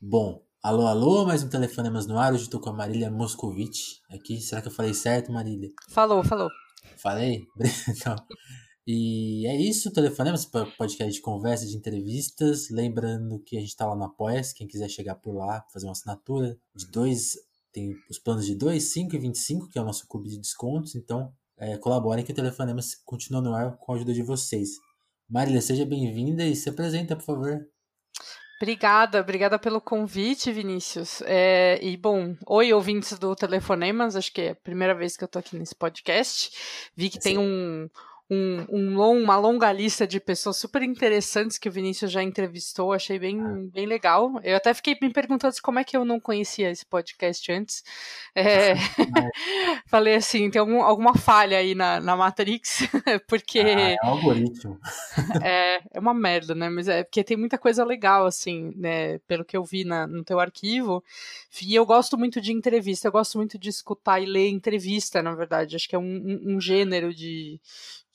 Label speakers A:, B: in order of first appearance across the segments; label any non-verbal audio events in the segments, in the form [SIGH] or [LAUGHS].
A: Bom, alô, alô, mais um Telefonemas no ar. Hoje estou com a Marília Moscovici aqui. Será que eu falei certo, Marília?
B: Falou, falou.
A: Falei? [LAUGHS] então, e é isso, Telefonemas, podcast de conversa, de entrevistas. Lembrando que a gente está lá no apoia quem quiser chegar por lá, fazer uma assinatura de dois, tem os planos de 2, 5 e 25, que é o nosso clube de descontos. Então, é, colaborem que o Telefonemas continua no ar com a ajuda de vocês. Marília, seja bem-vinda e se apresenta, por favor.
B: Obrigada, obrigada pelo convite, Vinícius. É, e bom, oi, ouvintes do Telefonemas, acho que é a primeira vez que eu tô aqui nesse podcast. Vi que Sim. tem um, um, um long, uma longa lista de pessoas super interessantes que o Vinícius já entrevistou, achei bem, bem legal. Eu até fiquei me perguntando como é que eu não conhecia esse podcast antes. É, [LAUGHS] [LAUGHS] falei assim, tem algum, alguma falha aí na, na Matrix, [LAUGHS] porque... Ah,
A: é um algoritmo.
B: é, é uma merda, né? Mas é porque tem muita coisa legal, assim, né? Pelo que eu vi na, no teu arquivo. E eu gosto muito de entrevista, eu gosto muito de escutar e ler entrevista, na verdade. Acho que é um, um, um gênero de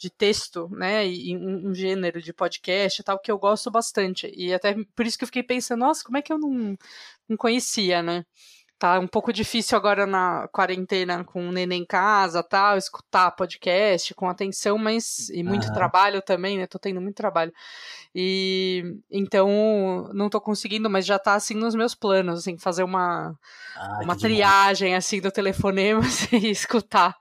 B: de texto, né, e um, um, gênero de podcast e tal, que eu gosto bastante. E até por isso que eu fiquei pensando, nossa, como é que eu não, não conhecia, né? Tá um pouco difícil agora na quarentena com o neném em casa, tal, escutar podcast com atenção, mas e muito uhum. trabalho também, né? Tô tendo muito trabalho. E então não tô conseguindo, mas já tá assim nos meus planos, assim, fazer uma ah, uma triagem assim do telefonema [LAUGHS] e escutar,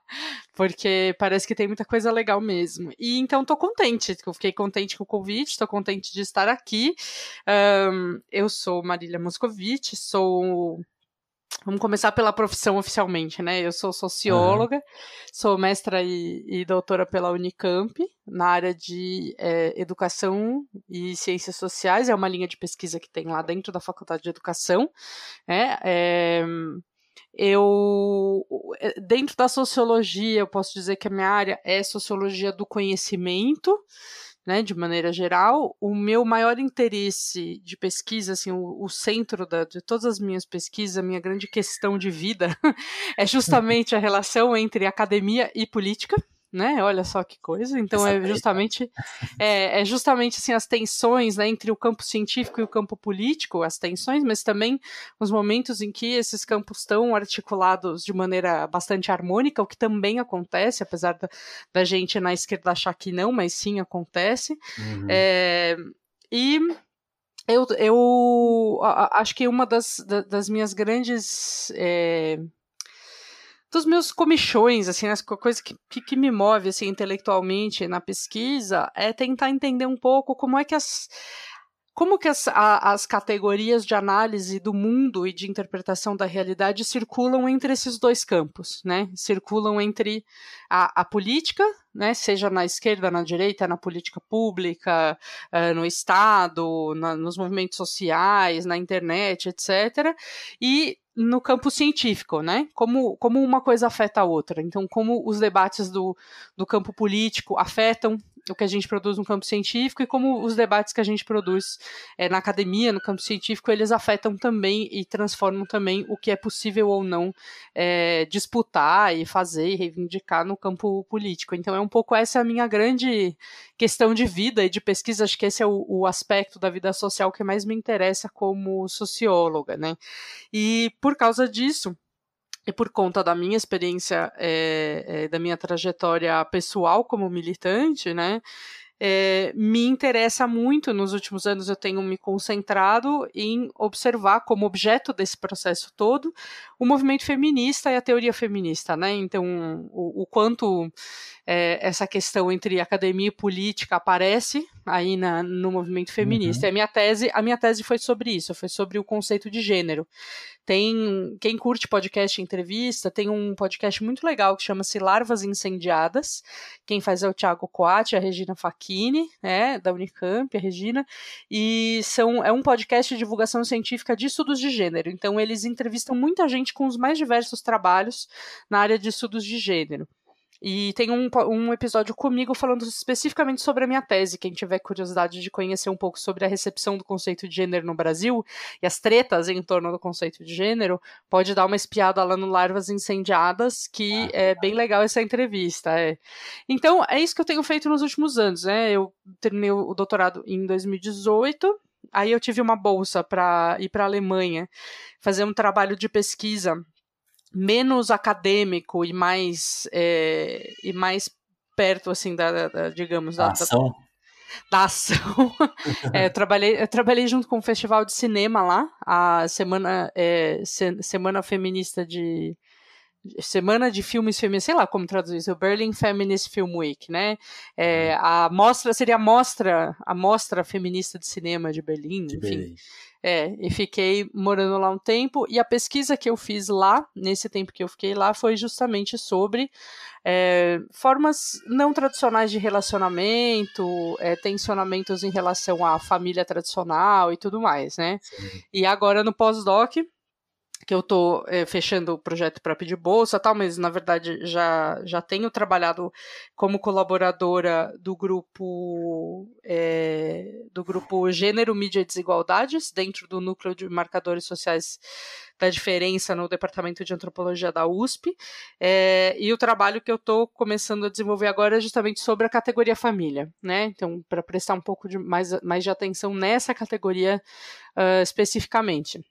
B: porque parece que tem muita coisa legal mesmo. E então tô contente, eu fiquei contente com o convite, tô contente de estar aqui. Um, eu sou Marília Moscovici, sou Vamos começar pela profissão oficialmente, né? Eu sou socióloga, uhum. sou mestra e, e, doutora pela Unicamp, na área de é, educação e ciências sociais, é uma linha de pesquisa que tem lá dentro da Faculdade de Educação. Né? É, eu, dentro da sociologia, eu posso dizer que a minha área é sociologia do conhecimento, né, de maneira geral, o meu maior interesse de pesquisa, assim, o, o centro da, de todas as minhas pesquisas, a minha grande questão de vida, [LAUGHS] é justamente a relação entre academia e política né? Olha só que coisa. Então é justamente é, é, justamente assim as tensões né, entre o campo científico e o campo político, as tensões, mas também os momentos em que esses campos estão articulados de maneira bastante harmônica, o que também acontece, apesar da, da gente na esquerda achar que não, mas sim acontece. Uhum. É, e eu, eu acho que uma das, das minhas grandes é, dos meus comichões, assim, as coisas que, que, me move, assim, intelectualmente na pesquisa, é tentar entender um pouco como é que as como que as, a, as categorias de análise do mundo e de interpretação da realidade circulam entre esses dois campos, né? Circulam entre a, a política, né? Seja na esquerda, na direita, na política pública, uh, no Estado, na, nos movimentos sociais, na internet, etc. E no campo científico, né? Como, como uma coisa afeta a outra. Então, como os debates do, do campo político afetam o que a gente produz no campo científico e como os debates que a gente produz é, na academia, no campo científico, eles afetam também e transformam também o que é possível ou não é, disputar e fazer e reivindicar no campo político. Então, é um pouco essa a minha grande questão de vida e de pesquisa. Acho que esse é o, o aspecto da vida social que mais me interessa como socióloga, né? E por causa disso, e por conta da minha experiência, é, é, da minha trajetória pessoal como militante, né, é, me interessa muito nos últimos anos eu tenho me concentrado em observar como objeto desse processo todo o movimento feminista e a teoria feminista, né? Então o, o quanto essa questão entre academia e política aparece aí na, no movimento feminista. Uhum. E a minha tese, a minha tese foi sobre isso, foi sobre o conceito de gênero. Tem quem curte podcast e entrevista, tem um podcast muito legal que chama-se Larvas Incendiadas. Quem faz é o Thiago Coati, a Regina Facchini, né, da Unicamp, a Regina, e são é um podcast de divulgação científica de estudos de gênero. Então eles entrevistam muita gente com os mais diversos trabalhos na área de estudos de gênero. E tem um, um episódio comigo falando especificamente sobre a minha tese. Quem tiver curiosidade de conhecer um pouco sobre a recepção do conceito de gênero no Brasil e as tretas em torno do conceito de gênero, pode dar uma espiada lá no Larvas Incendiadas, que ah, é bem legal essa entrevista. É. Então, é isso que eu tenho feito nos últimos anos. Né? Eu terminei o doutorado em 2018 aí eu tive uma bolsa para ir para a Alemanha fazer um trabalho de pesquisa menos acadêmico e mais é, e mais perto assim da, da digamos da,
A: ação.
B: Da, da ação. [LAUGHS] é, eu trabalhei eu trabalhei junto com um festival de cinema lá a semana é, se, semana feminista de semana de filmes feministas, sei lá como traduzir isso, o Berlin Feminist Film Week, né? É, uhum. a mostra seria a mostra, a mostra feminista de cinema de Berlim, de enfim. Berlim. É, e fiquei morando lá um tempo, e a pesquisa que eu fiz lá, nesse tempo que eu fiquei lá, foi justamente sobre é, formas não tradicionais de relacionamento, é, tensionamentos em relação à família tradicional e tudo mais, né? Sim. E agora no pós-doc, que eu estou é, fechando o projeto para pedir bolsa tal, mas na verdade já, já tenho trabalhado como colaboradora do grupo é, do grupo Gênero, Mídia e Desigualdades, dentro do núcleo de marcadores sociais da diferença no departamento de antropologia da USP. É, e o trabalho que eu estou começando a desenvolver agora é justamente sobre a categoria família, né? Então, para prestar um pouco de mais, mais de atenção nessa categoria uh, especificamente.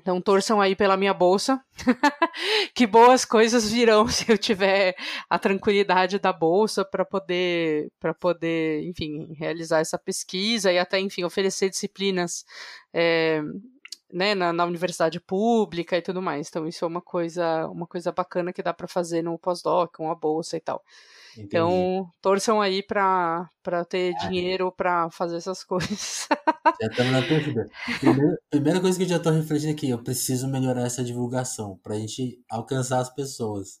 B: Então torçam aí pela minha bolsa. [LAUGHS] que boas coisas virão [LAUGHS] se eu tiver a tranquilidade da bolsa para poder para poder, enfim, realizar essa pesquisa e até, enfim, oferecer disciplinas é, né, na, na, universidade pública e tudo mais. Então isso é uma coisa uma coisa bacana que dá para fazer no pós-doc, com a bolsa e tal. Entendi. Então, torçam aí para ter ah. dinheiro para fazer essas [LAUGHS] coisas.
A: Já estamos na torcida. Primeira, primeira coisa que eu já estou refletindo aqui, eu preciso melhorar essa divulgação para a gente alcançar as pessoas.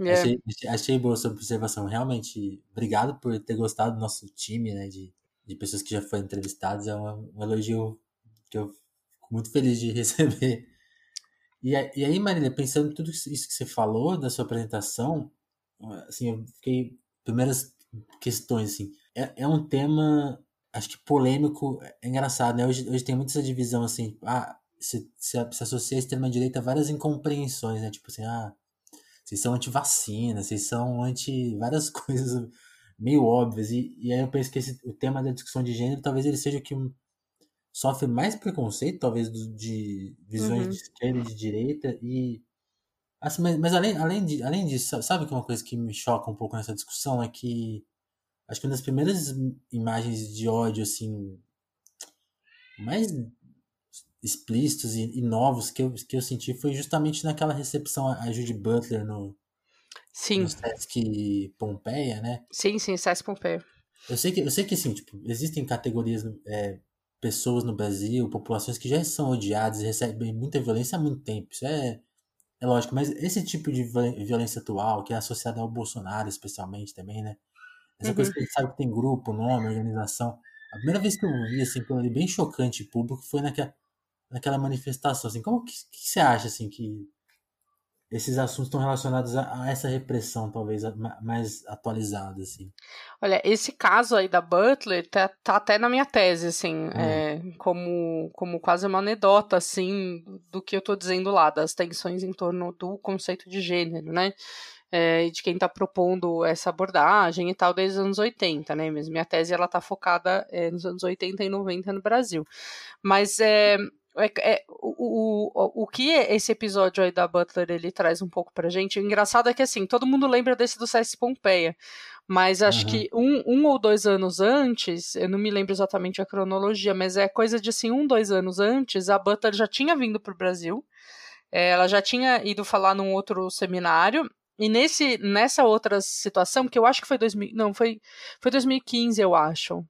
A: É. Achei, achei boa sua observação. Realmente, obrigado por ter gostado do nosso time, né? De, de pessoas que já foram entrevistadas. É um, um elogio que eu fico muito feliz de [LAUGHS] receber. E, e aí, Marília, pensando em tudo isso que você falou da sua apresentação, assim, eu fiquei. Primeiras questões, assim. É, é um tema, acho que polêmico, é engraçado, né? Hoje, hoje tem muita essa divisão, assim, ah, se, se, se associa a extrema-direita várias incompreensões, né? Tipo assim, ah, vocês são anti-vacina, vocês são anti várias [LAUGHS] coisas meio óbvias. E, e aí eu penso que esse, o tema da discussão de gênero talvez ele seja o que sofre mais preconceito, talvez, do, de visões uhum. de esquerda e de direita. E Assim, mas, mas além, além, de, além disso, sabe que uma coisa que me choca um pouco nessa discussão é que acho que uma das primeiras imagens de ódio, assim, mais explícitos e, e, novos que eu, que eu senti foi justamente naquela recepção a Judy Butler no,
B: sim. no
A: Sesc Pompeia, né?
B: Sim, sim, Sesc Pompeia.
A: Eu sei que, eu sei que assim, tipo, existem categorias, é, pessoas no Brasil, populações que já são odiadas e recebem muita violência há muito tempo. Isso é é lógico, mas esse tipo de violência atual, que é associada ao Bolsonaro, especialmente também, né? Essa uhum. coisa que a gente sabe que tem grupo, nome, organização. A primeira vez que eu vi, assim, quando ele bem chocante público foi naquela, naquela manifestação, assim. Como que, que você acha, assim, que esses assuntos estão relacionados a, a, essa repressão, talvez, mais atualizada, assim.
B: Olha, esse caso aí da Butler tá, tá até na minha tese, assim, é. É, como, como quase uma anedota, assim, do que eu tô dizendo lá, das tensões em torno do conceito de gênero, né? É, de quem está propondo essa abordagem e tal desde os anos 80, né? Mas minha tese ela tá focada é, nos anos 80 e 90 no Brasil. Mas é, é, é, o, o, o que esse episódio aí da Butler ele traz um pouco pra gente, o engraçado é que assim, todo mundo lembra desse do César Pompeia, mas acho uhum. que um, um ou dois anos antes, eu não me lembro exatamente a cronologia, mas é coisa de assim, um, dois anos antes, a Butler já tinha vindo pro Brasil, é, ela já tinha ido falar num outro seminário, e nesse, nessa outra situação, que eu acho que foi 2000, não, foi, foi 2015, eu acho,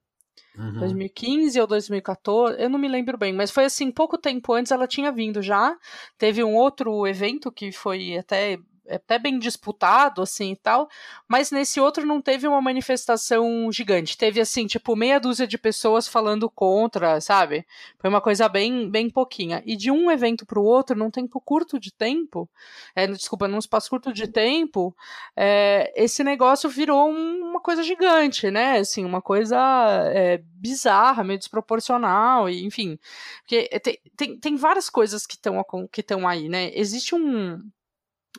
B: Uhum. 2015 ou 2014, eu não me lembro bem, mas foi assim, pouco tempo antes ela tinha vindo já. Teve um outro evento que foi até até bem disputado, assim e tal, mas nesse outro não teve uma manifestação gigante. Teve, assim, tipo, meia dúzia de pessoas falando contra, sabe? Foi uma coisa bem, bem pouquinha. E de um evento para o outro, num tempo curto de tempo, é, desculpa, num espaço curto de tempo, é, esse negócio virou um, uma coisa gigante, né? Assim, uma coisa é, bizarra, meio desproporcional, e enfim. Porque tem, tem, tem várias coisas que estão que aí, né? Existe um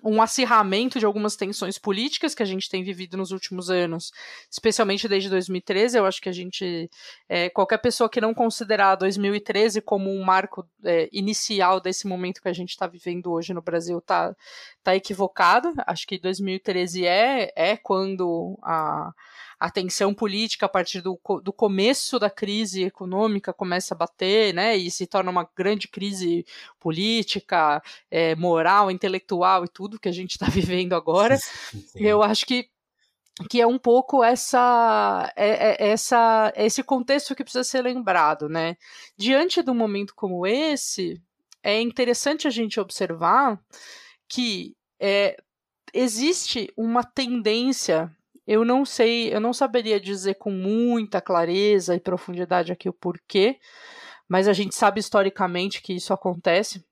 B: um acirramento de algumas tensões políticas que a gente tem vivido nos últimos anos, especialmente desde 2013. Eu acho que a gente, é, qualquer pessoa que não considerar 2013 como um marco é, inicial desse momento que a gente está vivendo hoje no Brasil, está tá equivocada. Acho que 2013 é, é quando a a tensão política a partir do, do começo da crise econômica começa a bater, né, e se torna uma grande crise política, é, moral, intelectual e tudo que a gente está [LAUGHS] vivendo agora. Sim. Eu acho que que é um pouco essa, é, é, essa esse contexto que precisa ser lembrado, né? Diante de um momento como esse, é interessante a gente observar que é, existe uma tendência eu não sei, eu não saberia dizer com muita clareza e profundidade aqui o porquê, mas a gente sabe historicamente que isso acontece.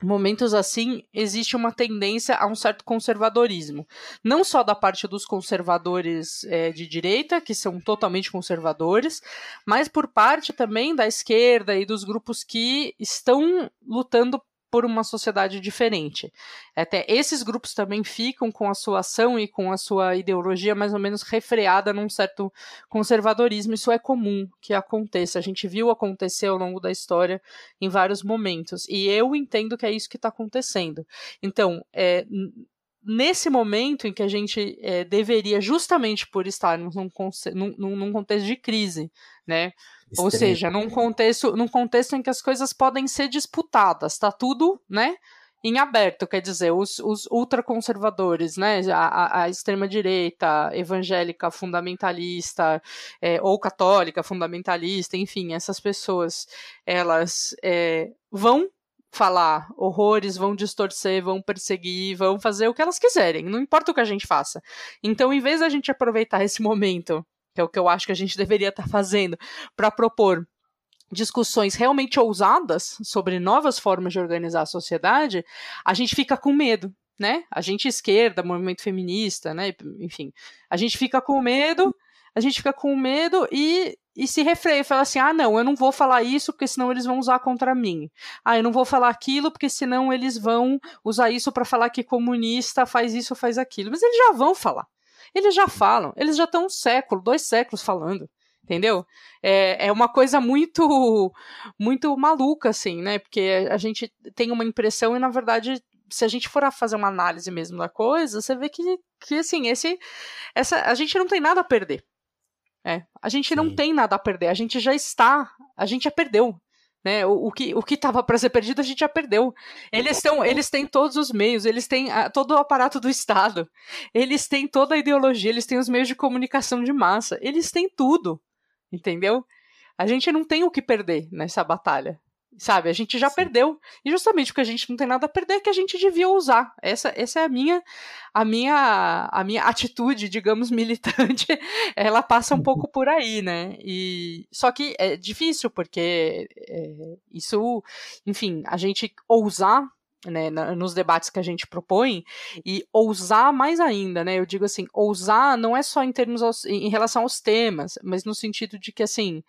B: Momentos assim, existe uma tendência a um certo conservadorismo. Não só da parte dos conservadores é, de direita, que são totalmente conservadores, mas por parte também da esquerda e dos grupos que estão lutando por uma sociedade diferente. Até esses grupos também ficam com a sua ação e com a sua ideologia mais ou menos refreada num certo conservadorismo. Isso é comum que aconteça. A gente viu acontecer ao longo da história em vários momentos. E eu entendo que é isso que está acontecendo. Então, é, nesse momento em que a gente é, deveria, justamente por estarmos num, num, num contexto de crise, né? Ou seja, num contexto, num contexto em que as coisas podem ser disputadas, tá tudo, né? Em aberto, quer dizer, os, os ultraconservadores, né, a, a extrema-direita, evangélica, fundamentalista, é, ou católica, fundamentalista, enfim, essas pessoas, elas é, vão falar horrores, vão distorcer, vão perseguir, vão fazer o que elas quiserem, não importa o que a gente faça. Então, em vez da gente aproveitar esse momento, que é o que eu acho que a gente deveria estar tá fazendo, para propor discussões realmente ousadas sobre novas formas de organizar a sociedade, a gente fica com medo, né? A gente esquerda, movimento feminista, né? Enfim, a gente fica com medo, a gente fica com medo e e se refreia, fala assim: ah, não, eu não vou falar isso porque senão eles vão usar contra mim. Ah, eu não vou falar aquilo porque senão eles vão usar isso para falar que comunista faz isso, faz aquilo. Mas eles já vão falar. Eles já falam. Eles já estão um século, dois séculos falando. Entendeu? É, é uma coisa muito, muito maluca, assim, né? Porque a gente tem uma impressão e, na verdade, se a gente for fazer uma análise mesmo da coisa, você vê que, que assim, esse, essa, a gente não tem nada a perder é, a gente Sim. não tem nada a perder, a gente já está, a gente já perdeu. Né, o, o que o que estava para ser perdido a gente já perdeu. Eles estão, eles têm todos os meios, eles têm a, todo o aparato do Estado, eles têm toda a ideologia, eles têm os meios de comunicação de massa, eles têm tudo, entendeu? A gente não tem o que perder nessa batalha. Sabe, a gente já Sim. perdeu. E justamente porque a gente não tem nada a perder, que a gente devia usar. Essa, essa é a minha, a minha, a minha atitude, digamos, [LAUGHS] militante. Ela passa um pouco por aí, né? E só que é difícil porque é, isso, enfim, a gente ousar né, nos debates que a gente propõe e ousar mais ainda, né? Eu digo assim, ousar não é só em termos aos, em relação aos temas, mas no sentido de que assim,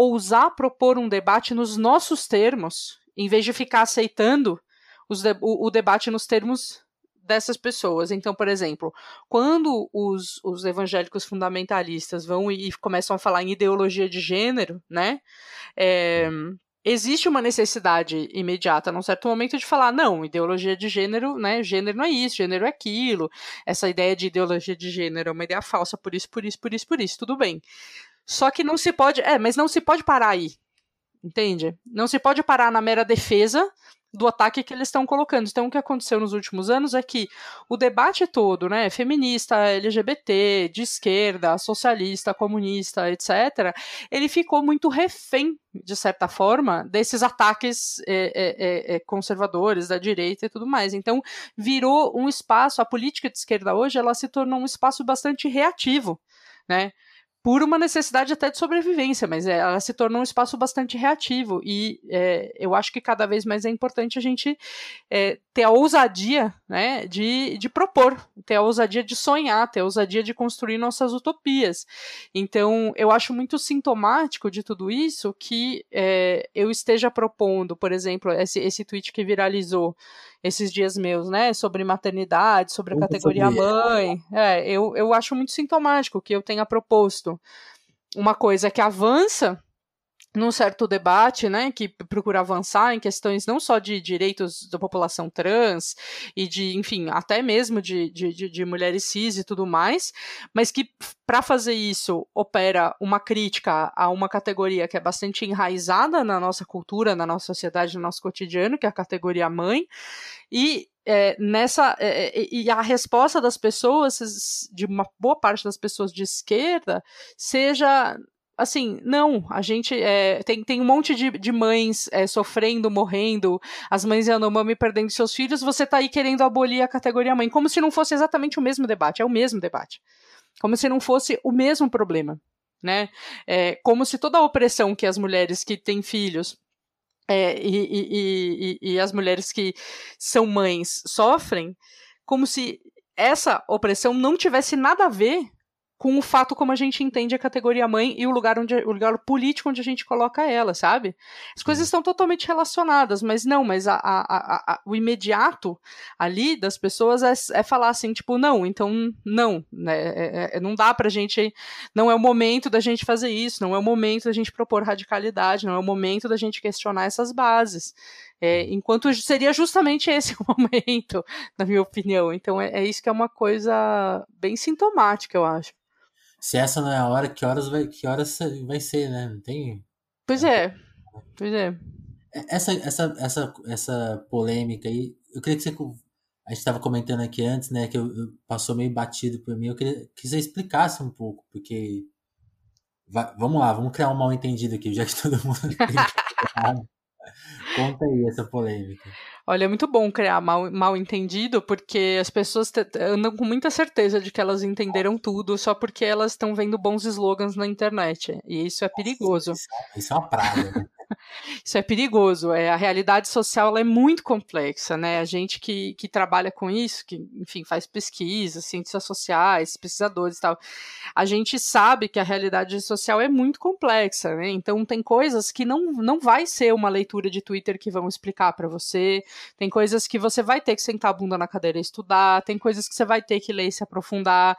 B: ousar propor um debate nos nossos termos, em vez de ficar aceitando de o, o, debate nos termos dessas pessoas. Então, por exemplo, quando os, os evangélicos fundamentalistas vão e, e começam a falar em ideologia de gênero, né? É, existe uma necessidade imediata, num certo momento, de falar, não, ideologia de gênero, né? Gênero não é isso, gênero é aquilo. Essa ideia de ideologia de gênero é uma ideia falsa, por isso, por isso, por isso, por isso, tudo bem. Só que não se pode. É, mas não se pode parar aí. Entende? Não se pode parar na mera defesa do ataque que eles estão colocando. Então, o que aconteceu nos últimos anos é que o debate todo, né, feminista, LGBT, de esquerda, socialista, comunista, etc., ele ficou muito refém, de certa forma, desses ataques é, é, é, conservadores da direita e tudo mais. Então, virou um espaço, a política de esquerda hoje, ela se tornou um espaço bastante reativo, né? Por uma necessidade até de sobrevivência, mas é, ela se tornou um espaço bastante reativo e é, eu acho que cada vez mais é importante a gente é, ter a ousadia né, de, de propor, ter a ousadia de sonhar, ter a ousadia de construir nossas utopias. Então, eu acho muito sintomático de tudo isso que é, eu esteja propondo, por exemplo, esse, esse tweet que viralizou esses dias meus, né, sobre maternidade, sobre a categoria mãe. É, eu, eu acho muito sintomático que eu tenha proposto uma coisa que avança num certo debate, né, que procura avançar em questões não só de direitos da população trans e de, enfim, até mesmo de, de, de mulheres cis e tudo mais, mas que para fazer isso opera uma crítica a uma categoria que é bastante enraizada na nossa cultura, na nossa sociedade, no nosso cotidiano, que é a categoria mãe, e é, nessa é, e a resposta das pessoas de uma boa parte das pessoas de esquerda seja assim, não, a gente é, tem, tem um monte de, de mães é, sofrendo, morrendo, as mães Yanomami perdendo seus filhos, você tá aí querendo abolir a categoria mãe, como se não fosse exatamente o mesmo debate, é o mesmo debate. Como se não fosse o mesmo problema, né? É, como se toda a opressão que as mulheres que têm filhos é, e, e, e, e as mulheres que são mães sofrem, como se essa opressão não tivesse nada a ver com o fato como a gente entende a categoria mãe e o lugar onde o lugar político onde a gente coloca ela, sabe? As coisas estão totalmente relacionadas, mas não, mas a, a, a, o imediato ali das pessoas é, é, falar assim, tipo, não, então não, né? É, é, não dá pra gente, não é o momento da gente fazer isso, não é o momento da gente propor radicalidade, não é o momento da gente questionar essas bases. É, enquanto seria justamente esse [LAUGHS] o momento, na minha opinião. Então é, é isso que é uma coisa bem sintomática, eu acho
A: se essa não é a hora, que horas vai, que horas vai ser, né? Não tem.
B: Pois é. Pois é.
A: é. Essa, essa, essa, essa polêmica aí, eu queria que você. A gente estava comentando aqui antes, né? Que eu, eu, passou meio batido por mim. Eu queria que você explicasse um pouco, porque. Vai, vamos lá, vamos criar um mal entendido aqui, já que todo mundo. [LAUGHS] Conta aí essa polêmica.
B: Olha, é muito bom criar mal, mal entendido, porque as pessoas andam com muita certeza de que elas entenderam tudo só porque elas estão vendo bons slogans na internet. E isso é perigoso. Isso,
A: isso é uma praga, né? [LAUGHS]
B: Isso é perigoso. É, a realidade social é muito complexa, né? A gente que, que trabalha com isso, que, enfim, faz pesquisa, ciências sociais, pesquisadores e tal, a gente sabe que a realidade social é muito complexa, né? Então tem coisas que não, não vai ser uma leitura de Twitter que vão explicar para você, tem coisas que você vai ter que sentar a bunda na cadeira e estudar, tem coisas que você vai ter que ler e se aprofundar.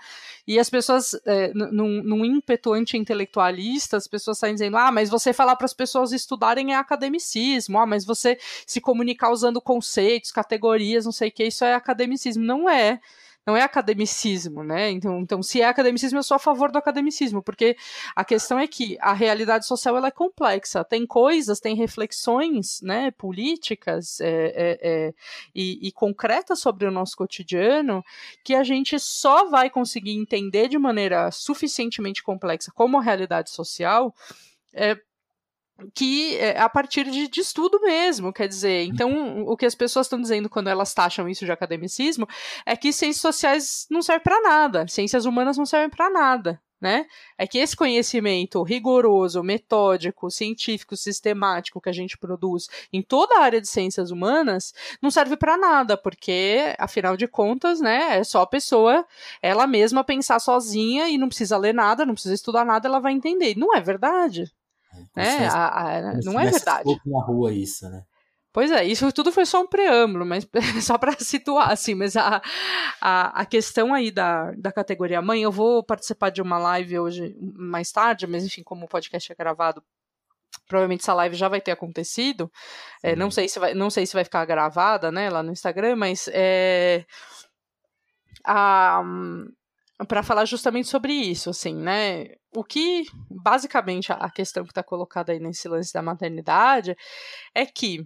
B: E as pessoas, é, num, num ímpeto anti-intelectualista, as pessoas saem dizendo: ah, mas você falar para as pessoas estudarem estudarem é academicismo. Ah, mas você se comunicar usando conceitos, categorias, não sei o que, isso é academicismo. Não é não é academicismo, né? Então, então, se é academicismo, eu sou a favor do academicismo, porque a questão é que a realidade social ela é complexa, tem coisas, tem reflexões, né, políticas é, é, é, e, e concretas sobre o nosso cotidiano que a gente só vai conseguir entender de maneira suficientemente complexa como a realidade social é, que é a partir de, de, estudo mesmo, quer dizer, então o que as pessoas estão dizendo quando elas taxam isso de academicismo é que ciências sociais não servem para nada, ciências humanas não servem para nada, né? É que esse conhecimento rigoroso, metódico, científico, sistemático que a gente produz em toda a área de ciências humanas não serve para nada, porque afinal de contas, né, é só a pessoa ela mesma pensar sozinha e não precisa ler nada, não precisa estudar nada, ela vai entender. Não é verdade. É, a, a, não é verdade.
A: na rua isso, né?
B: Pois é, isso tudo foi só um preâmbulo, mas [LAUGHS] só para situar, assim, mas a, a, a questão aí da, da categoria mãe, eu vou participar de uma live hoje mais tarde, mas enfim, como o podcast é gravado, provavelmente essa live já vai ter acontecido, é, não, sei se vai, não sei se vai ficar gravada, né, lá no Instagram, mas é, a, para falar justamente sobre isso, assim, né? O que, basicamente, a questão que está colocada aí nesse lance da maternidade é que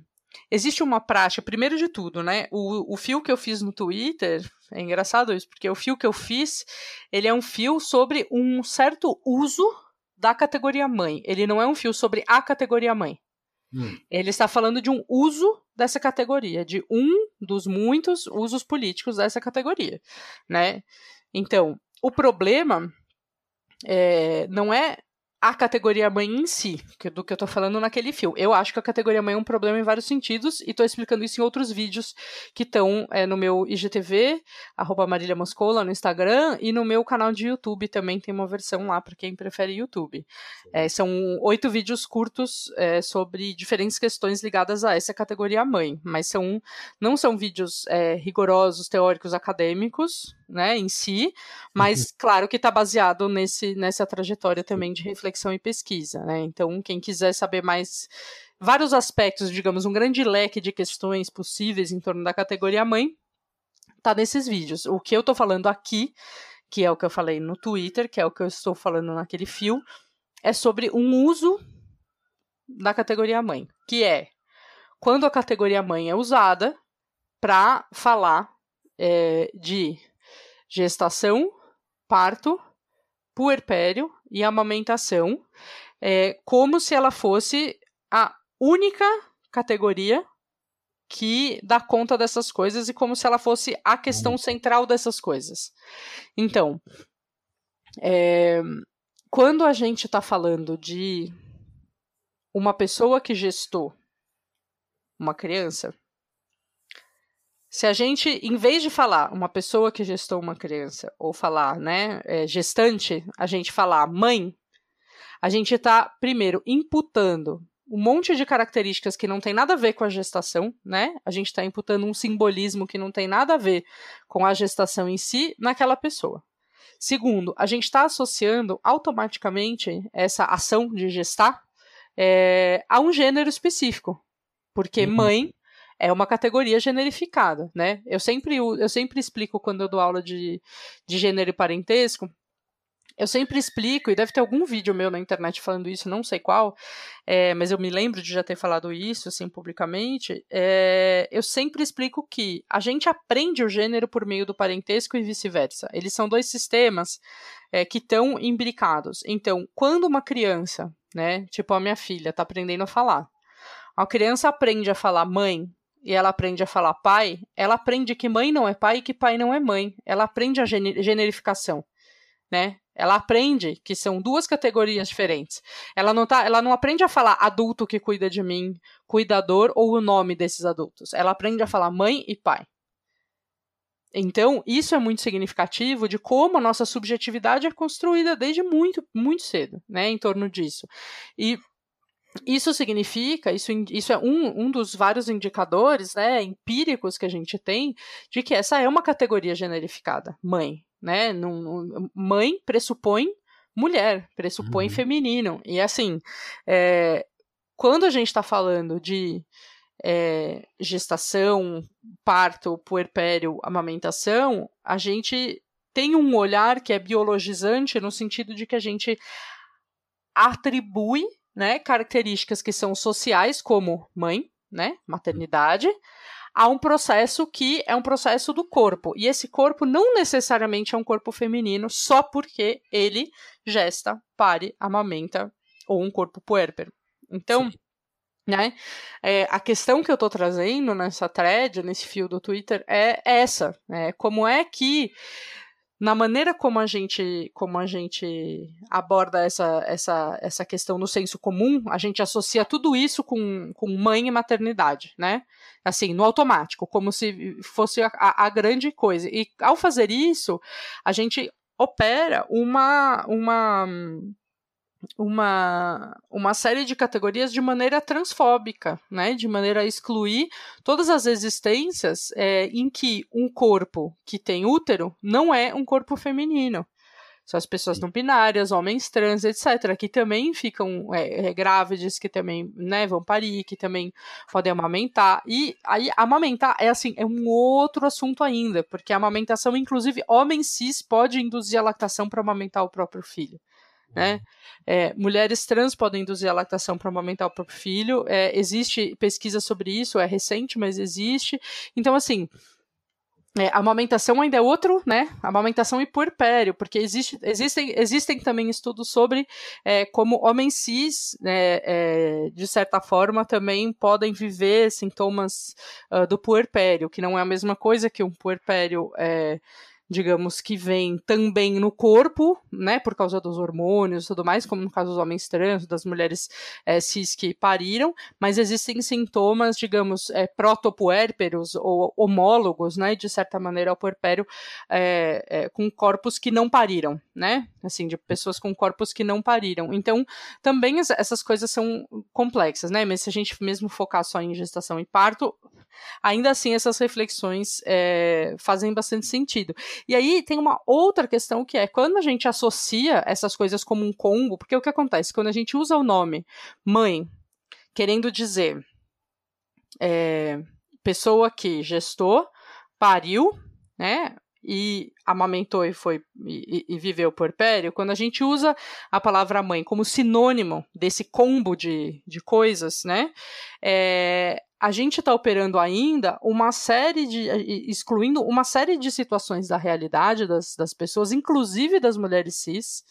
B: existe uma prática, primeiro de tudo, né? O, o fio que eu fiz no Twitter, é engraçado isso, porque o fio que eu fiz, ele é um fio sobre um certo uso da categoria mãe. Ele não é um fio sobre a categoria mãe. Hum. Ele está falando de um uso dessa categoria, de um dos muitos usos políticos dessa categoria, né? Então, o problema é, não é a categoria mãe em si, do que eu tô falando naquele fio. Eu acho que a categoria mãe é um problema em vários sentidos e tô explicando isso em outros vídeos que estão é, no meu IGTV, arroba Marília Moscola, no Instagram, e no meu canal de YouTube também tem uma versão lá para quem prefere YouTube. É, são oito vídeos curtos é, sobre diferentes questões ligadas a essa categoria mãe, mas são, não são vídeos é, rigorosos, teóricos, acadêmicos, né, em si, mas uhum. claro que está baseado nesse, nessa trajetória também de reflexão e pesquisa, né? Então, quem quiser saber mais vários aspectos, digamos, um grande leque de questões possíveis em torno da categoria mãe, tá nesses vídeos. O que eu estou falando aqui, que é o que eu falei no Twitter, que é o que eu estou falando naquele fio, é sobre um uso da categoria mãe, que é quando a categoria mãe é usada para falar é, de gestação, parto, puerpério e amamentação, é, como se ela fosse a única categoria que dá conta dessas coisas e como se ela fosse a questão uhum. central dessas coisas. Então, é, quando a gente está falando de uma pessoa que gestou uma criança, se a gente, em vez de falar uma pessoa que gestou uma criança, ou falar, né, é, gestante, a gente falar mãe, a gente está, primeiro, imputando um monte de características que não tem nada a ver com a gestação, né? A gente está imputando um simbolismo que não tem nada a ver com a gestação em si naquela pessoa. Segundo, a gente está associando automaticamente essa ação de gestar é, a um gênero específico. Porque uhum. mãe é uma categoria generificada, né? Eu sempre, eu sempre explico quando eu dou aula de, de gênero e parentesco, eu sempre explico, e deve ter algum vídeo meu na internet falando isso, não sei qual, é, mas eu me lembro de já ter falado isso, assim, publicamente. É, eu sempre explico que a gente aprende o gênero por meio do parentesco e vice-versa. Eles são dois sistemas é, que estão imbricados. Então, quando uma criança, né, tipo a minha filha, está aprendendo a falar, a criança aprende a falar mãe, e ela aprende a falar pai, ela aprende que mãe não é pai e que pai não é mãe. Ela aprende a generificação, né? Ela aprende que são duas categorias diferentes. Ela não, tá, ela não aprende a falar adulto que cuida de mim, cuidador ou o nome desses adultos. Ela aprende a falar mãe e pai. Então, isso é muito significativo de como a nossa subjetividade é construída desde muito, muito cedo, né, em torno disso. E isso significa, isso, isso é um, um dos vários indicadores né, empíricos que a gente tem de que essa é uma categoria generificada, mãe. Né? Num, mãe pressupõe mulher, pressupõe uhum. feminino. E assim, é, quando a gente está falando de é, gestação, parto, puerpério, amamentação, a gente tem um olhar que é biologizante no sentido de que a gente atribui né, características que são sociais, como mãe, né, maternidade, a um processo que é um processo do corpo. E esse corpo não necessariamente é um corpo feminino só porque ele gesta, pare, amamenta ou um corpo puérpero. Então, Sim. né, é, a questão que eu estou trazendo nessa thread, nesse fio do Twitter, é essa. Né, como é que na maneira como a gente como a gente aborda essa, essa, essa questão no senso comum, a gente associa tudo isso com, com mãe e maternidade, né? Assim, no automático, como se fosse a, a grande coisa. E ao fazer isso, a gente opera uma, uma uma, uma série de categorias de maneira transfóbica, né? de maneira a excluir todas as existências é, em que um corpo que tem útero não é um corpo feminino. São as pessoas não binárias, homens trans, etc., que também ficam é, é, grávidas, que também né, vão parir, que também podem amamentar. E aí, amamentar é assim, é um outro assunto ainda, porque a amamentação, inclusive, homem cis pode induzir a lactação para amamentar o próprio filho. Né? É, mulheres trans podem induzir a lactação para amamentar o próprio filho. É, existe pesquisa sobre isso, é recente, mas existe. Então, assim, é, a amamentação ainda é outro, né? Amamentação e puerpério, porque existe, existem, existem também estudos sobre é, como homens cis, né, é, de certa forma, também podem viver sintomas uh, do puerpério, que não é a mesma coisa que um puerpério é, digamos, que vem também no corpo, né, por causa dos hormônios e tudo mais, como no caso dos homens trans, das mulheres é, cis que pariram, mas existem sintomas, digamos, é, protopuérperos ou homólogos, né, de certa maneira ao puerpério, é, com corpos que não pariram, né, assim, de pessoas com corpos que não pariram. Então, também essas coisas são complexas, né, mas se a gente mesmo focar só em gestação e parto, ainda assim essas reflexões é, fazem bastante sentido. E aí tem uma outra questão que é quando a gente associa essas coisas como um combo, porque o que acontece? Quando a gente usa o nome mãe, querendo dizer é, pessoa que gestou, pariu, né? E amamentou e foi e, e viveu puerpério, quando a gente usa a palavra mãe como sinônimo desse combo de, de coisas, né? É, a gente está operando ainda uma série de. excluindo uma série de situações da realidade das, das pessoas, inclusive das mulheres cis,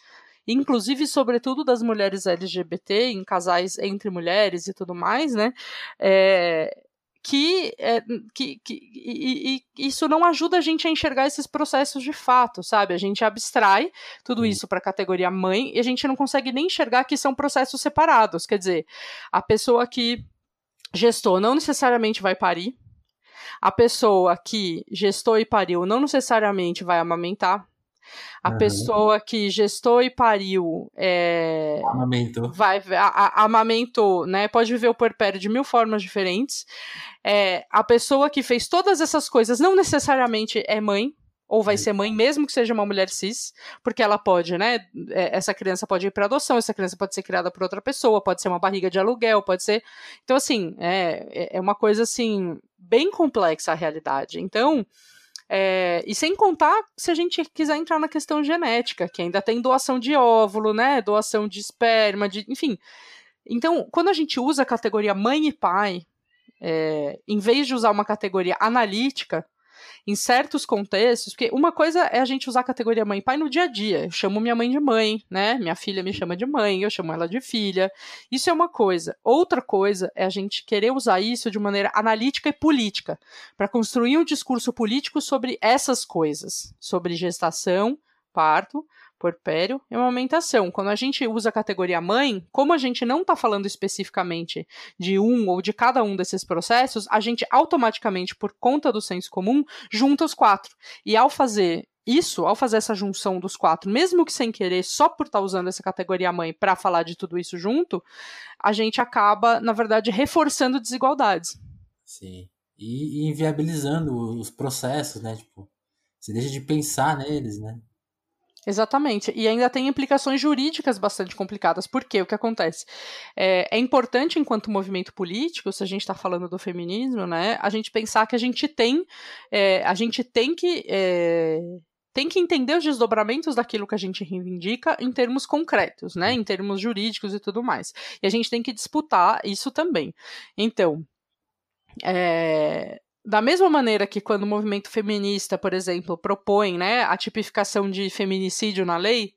B: inclusive, sobretudo, das mulheres LGBT, em casais entre mulheres e tudo mais, né? É, que, é, que, que e, e, isso não ajuda a gente a enxergar esses processos de fato, sabe? A gente abstrai tudo isso para a categoria mãe e a gente não consegue nem enxergar que são processos separados. Quer dizer, a pessoa que gestor não necessariamente vai parir. A pessoa que gestou e pariu não necessariamente vai amamentar. A uhum. pessoa que gestou e pariu é,
A: amamentou.
B: Vai, a, a, amamentou, né? Pode viver o puerpério de mil formas diferentes. É, a pessoa que fez todas essas coisas não necessariamente é mãe, ou vai ser mãe, mesmo que seja uma mulher cis, porque ela pode, né? É, essa criança pode ir para adoção, essa criança pode ser criada por outra pessoa, pode ser uma barriga de aluguel, pode ser. Então, assim, é, é, é uma coisa assim, bem complexa a realidade. Então. É, e sem contar se a gente quiser entrar na questão genética, que ainda tem doação de óvulo, né? Doação de esperma, de, enfim. Então, quando a gente usa a categoria mãe e pai, é, em vez de usar uma categoria analítica, em certos contextos, porque uma coisa é a gente usar a categoria mãe e pai no dia a dia. Eu chamo minha mãe de mãe, né? Minha filha me chama de mãe, eu chamo ela de filha. Isso é uma coisa. Outra coisa é a gente querer usar isso de maneira analítica e política, para construir um discurso político sobre essas coisas, sobre gestação, parto, porpério e amamentação. Quando a gente usa a categoria mãe, como a gente não está falando especificamente de um ou de cada um desses processos, a gente automaticamente, por conta do senso comum, junta os quatro. E ao fazer isso, ao fazer essa junção dos quatro, mesmo que sem querer, só por estar tá usando essa categoria mãe para falar de tudo isso junto, a gente acaba, na verdade, reforçando desigualdades.
A: Sim. E, e inviabilizando os processos, né? Tipo, você deixa de pensar neles, né?
B: Exatamente. E ainda tem implicações jurídicas bastante complicadas. Por quê? O que acontece? É, é importante, enquanto movimento político, se a gente está falando do feminismo, né, a gente pensar que a gente tem, é, a gente tem que. É, tem que entender os desdobramentos daquilo que a gente reivindica em termos concretos, né, em termos jurídicos e tudo mais. E a gente tem que disputar isso também. Então, é, da mesma maneira que quando o movimento feminista, por exemplo, propõe né, a tipificação de feminicídio na lei,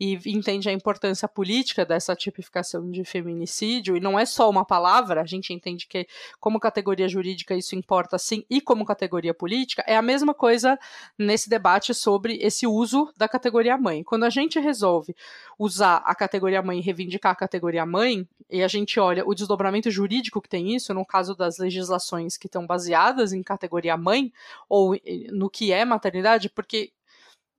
B: e entende a importância política dessa tipificação de feminicídio, e não é só uma palavra, a gente entende que, como categoria jurídica, isso importa sim, e como categoria política, é a mesma coisa nesse debate sobre esse uso da categoria mãe. Quando a gente resolve usar a categoria mãe e reivindicar a categoria mãe, e a gente olha o desdobramento jurídico que tem isso, no caso das legislações que estão baseadas em categoria mãe, ou no que é maternidade, porque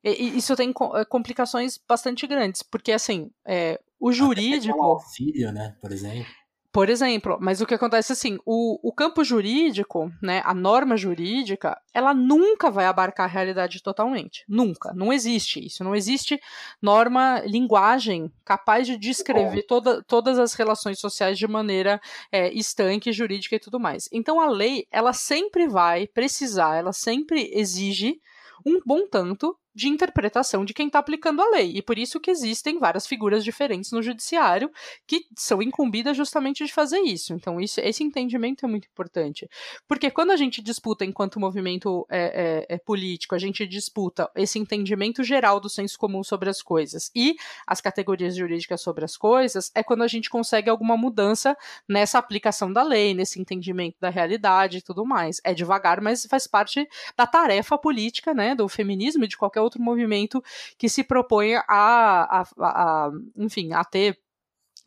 B: isso tem eh, complicações bastante grandes, porque assim, é, o jurídico.
A: auxílio, né, por exemplo.
B: Por exemplo, mas o que acontece assim, o, o campo jurídico, né, a norma jurídica, ela nunca vai abarcar a realidade totalmente. Nunca. Não existe isso. Não existe norma, linguagem capaz de descrever toda, todas as relações sociais de maneira é, estanque, jurídica e tudo mais. Então a lei, ela sempre vai precisar, ela sempre exige um bom tanto de interpretação de quem está aplicando a lei. E por isso que existem várias figuras diferentes no judiciário que são incumbidas justamente de fazer isso. Então, isso, esse entendimento é muito importante. Porque quando a gente disputa, enquanto movimento é, é, é político, a gente disputa esse entendimento geral do senso comum sobre as coisas e as categorias jurídicas sobre as coisas, é quando a gente consegue alguma mudança nessa aplicação da lei, nesse entendimento da realidade e tudo mais. É devagar, mas faz parte da tarefa política, né, do feminismo e de qualquer outro movimento que se proponha a, a, a enfim, a ter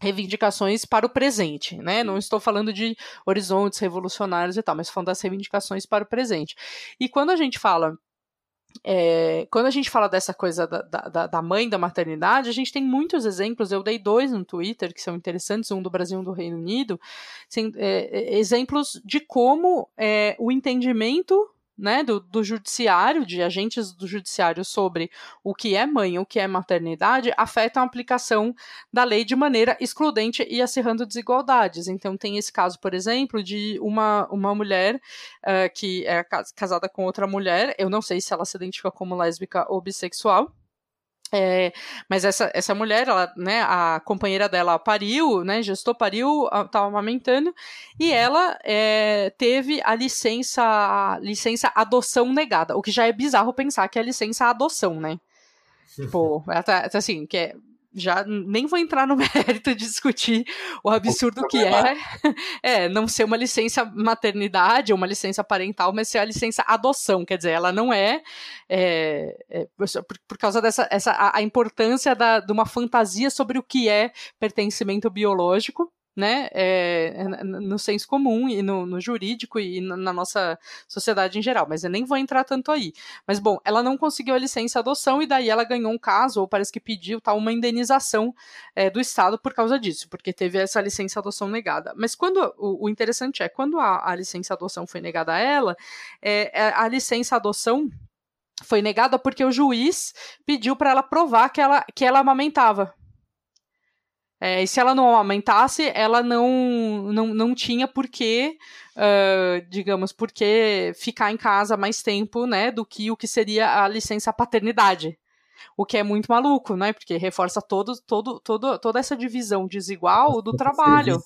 B: reivindicações para o presente, né? Não estou falando de horizontes revolucionários e tal, mas falando das reivindicações para o presente. E quando a gente fala é, quando a gente fala dessa coisa da, da, da, mãe da maternidade, a gente tem muitos exemplos. Eu dei dois no Twitter que são interessantes, um do Brasil e um do Reino Unido, assim, é, exemplos de como é, o entendimento né, do, do judiciário, de agentes do judiciário sobre o que é mãe, o que é maternidade, afetam a aplicação da lei de maneira excludente e acirrando desigualdades. Então, tem esse caso, por exemplo, de uma, uma mulher uh, que é casada com outra mulher, eu não sei se ela se identifica como lésbica ou bissexual, é, mas essa, essa mulher, ela, né, a companheira dela pariu, né, gestou, pariu, estava amamentando, e ela é, teve a licença, a licença adoção negada, o que já é bizarro pensar que é a licença adoção, né? Tipo, tá, tá, assim, que é já nem vou entrar no [LAUGHS] mérito de discutir o absurdo que é, [LAUGHS] é não ser uma licença maternidade ou uma licença parental, mas ser a licença adoção, quer dizer, ela não é, é, é por, por, causa dessa essa, a, a importância da, de uma fantasia sobre o que é pertencimento biológico, né, é, é no senso comum e no, no, jurídico e na nossa sociedade em geral, mas eu nem vou entrar tanto aí. Mas bom, ela não conseguiu a licença adoção e daí ela ganhou um caso, ou parece que pediu tal, uma indenização é, do Estado por causa disso, porque teve essa licença adoção negada. Mas quando o, o interessante é, quando a, a, licença adoção foi negada a ela, é, é a licença adoção foi negada porque o juiz pediu para ela provar que ela, que ela amamentava. É, e se ela não aumentasse, ela não, não, não tinha por que, uh, digamos, por que ficar em casa mais tempo, né, do que o que seria a licença paternidade. O que é muito maluco, né, porque reforça todo, todo, todo, toda essa divisão desigual do trabalho.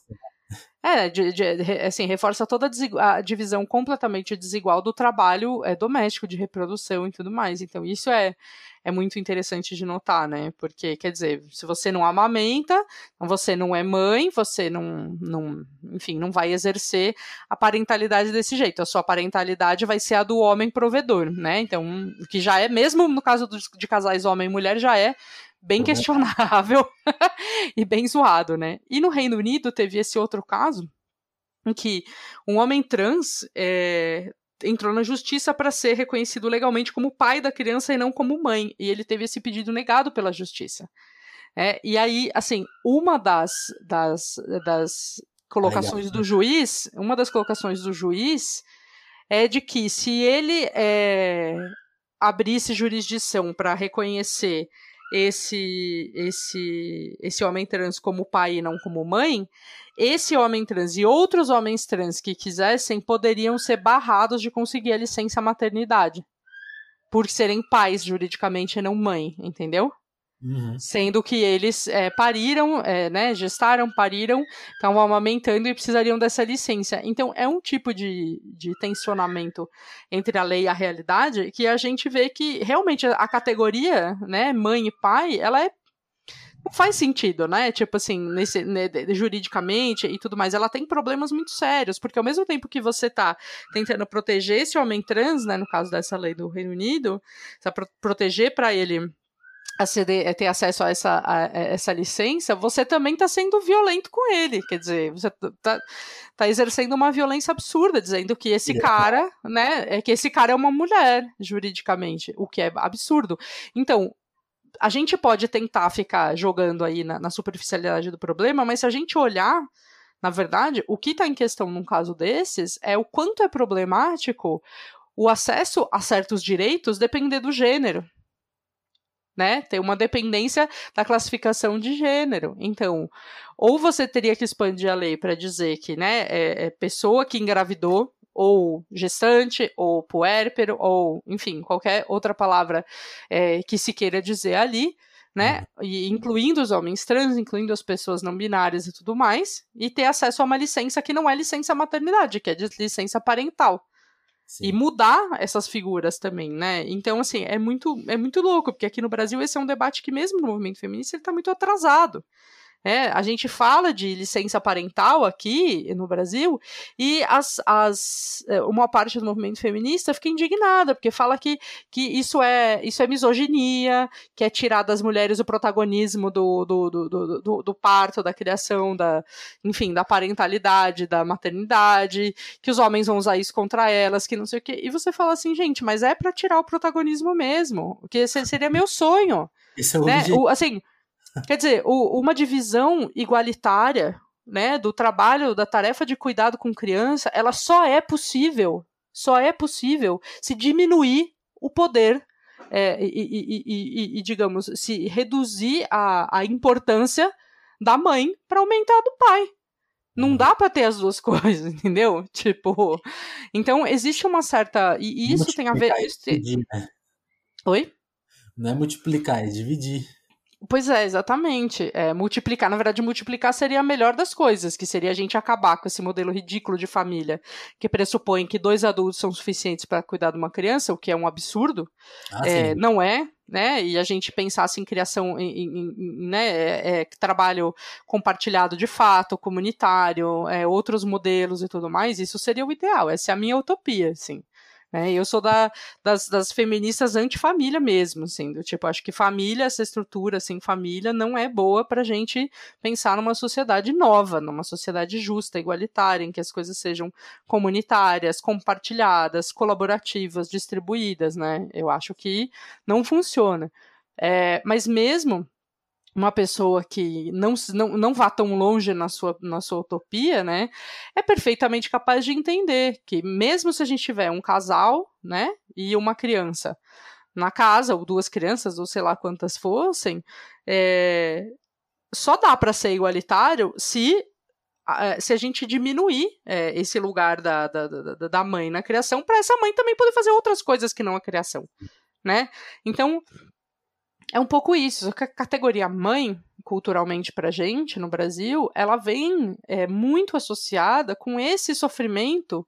B: É, de, de, assim, reforça toda a, divisão completamente desigual do trabalho é, doméstico, de reprodução e tudo mais. Então, isso é, é muito interessante de notar, né? Porque, quer dizer, se você não amamenta, você não é mãe, você não, não enfim, não vai exercer a parentalidade desse jeito. A sua parentalidade vai ser a do homem provedor, né? Então, que já é, mesmo no caso de casais homem e mulher, já é bem uhum. questionável [LAUGHS] e bem zoado, né? E no Reino Unido teve esse outro caso em que um homem trans é, entrou na justiça para ser reconhecido legalmente como pai da criança e não como mãe, e ele teve esse pedido negado pela justiça. É, e aí, assim, uma das, das, das colocações do juiz, uma das colocações do juiz é de que se ele é, abrisse jurisdição para reconhecer esse esse esse homem trans como pai e não como mãe, esse homem trans e outros homens trans que quisessem poderiam ser barrados de conseguir a licença maternidade por serem pais juridicamente e não mãe, entendeu? Uhum. Sendo que eles é, pariram, é, né, gestaram, pariram, estavam amamentando e precisariam dessa licença. Então, é um tipo de, de tensionamento entre a lei e a realidade que a gente vê que realmente a categoria, né, mãe e pai, ela é não faz sentido, né? Tipo assim, nesse, né, juridicamente e tudo mais, ela tem problemas muito sérios, porque ao mesmo tempo que você tá tentando proteger esse homem trans, né, no caso dessa lei do Reino Unido, tá pro proteger para ele aceder, ter acesso a essa, a, a essa licença, você também está sendo violento com ele. Quer dizer, você está tá exercendo uma violência absurda, dizendo que esse é cara, né, é que esse cara é uma mulher, juridicamente, o que é absurdo. Então, a gente pode tentar ficar jogando aí na, na superficialidade do problema, mas se a gente olhar, na verdade, o que está em questão num caso desses é o quanto é problemático o acesso a certos direitos depender do gênero né? Tem uma dependência da classificação de gênero. Então, ou você teria que expandir a lei para dizer que, né, é, é, pessoa que engravidou ou gestante, ou puérpero, ou, enfim, qualquer outra palavra é, que se queira dizer ali, né? Uhum. E incluindo os homens trans, incluindo as pessoas não binárias e tudo mais, e ter acesso a uma licença que não é licença maternidade, que é de licença parental. Sim. E mudar essas figuras também, né? Então, assim, é muito, é muito louco, porque aqui no Brasil esse é um debate que, mesmo no movimento feminista, ele está muito atrasado. É, a gente fala de licença parental aqui no Brasil e as, as, é, uma parte do movimento feminista fica indignada, porque fala que, que isso, é, isso é misoginia, que é tirar das mulheres o protagonismo do, do, do, do, do parto, da criação, da, enfim, da parentalidade, da maternidade, que os homens vão usar isso contra elas, que não sei o quê. E você fala assim, gente, mas é para tirar o protagonismo mesmo, que esse seria meu sonho.
A: Esse é o
B: né? o, assim, Quer dizer, o, uma divisão igualitária né, do trabalho, da tarefa de cuidado com criança, ela só é possível, só é possível se diminuir o poder é, e, e, e, e, digamos, se reduzir a, a importância da mãe para aumentar a do pai. Não uhum. dá para ter as duas [LAUGHS] coisas, entendeu? Tipo, então existe uma certa e isso tem a ver.
A: Dividir, né?
B: Oi?
A: Não é multiplicar, é dividir.
B: Pois é, exatamente. É, multiplicar, na verdade, multiplicar seria a melhor das coisas, que seria a gente acabar com esse modelo ridículo de família, que pressupõe que dois adultos são suficientes para cuidar de uma criança, o que é um absurdo. Ah, é, não é, né? E a gente pensasse em criação, em, em, em né, é, é, trabalho compartilhado de fato, comunitário, é, outros modelos e tudo mais, isso seria o ideal. Essa é a minha utopia, assim. Né? Eu sou da, das, das feministas anti-família mesmo, assim, do tipo, acho que família, essa estrutura, assim, família não é boa para a gente pensar numa sociedade nova, numa sociedade justa, igualitária, em que as coisas sejam comunitárias, compartilhadas, colaborativas, distribuídas, né? Eu acho que não funciona. É, mas mesmo uma pessoa que não, não, não vá tão longe na sua, na sua utopia, né, é perfeitamente capaz de entender que mesmo se a gente tiver um casal, né, e uma criança na casa, ou duas crianças, ou sei lá quantas fossem, é, só dá para ser igualitário se se a gente diminuir é, esse lugar da, da, da, da mãe na criação, para essa mãe também poder fazer outras coisas que não a criação, né? Então, é um pouco isso. A categoria mãe, culturalmente pra gente no Brasil, ela vem é, muito associada com esse sofrimento,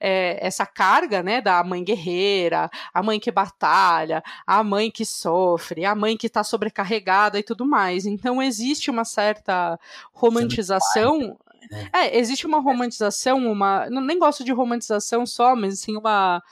B: é, essa carga, né, da mãe guerreira, a mãe que batalha, a mãe que sofre, a mãe que está sobrecarregada e tudo mais. Então existe uma certa romantização. Né? É, existe uma romantização, uma. Nem gosto de romantização só, mas assim, uma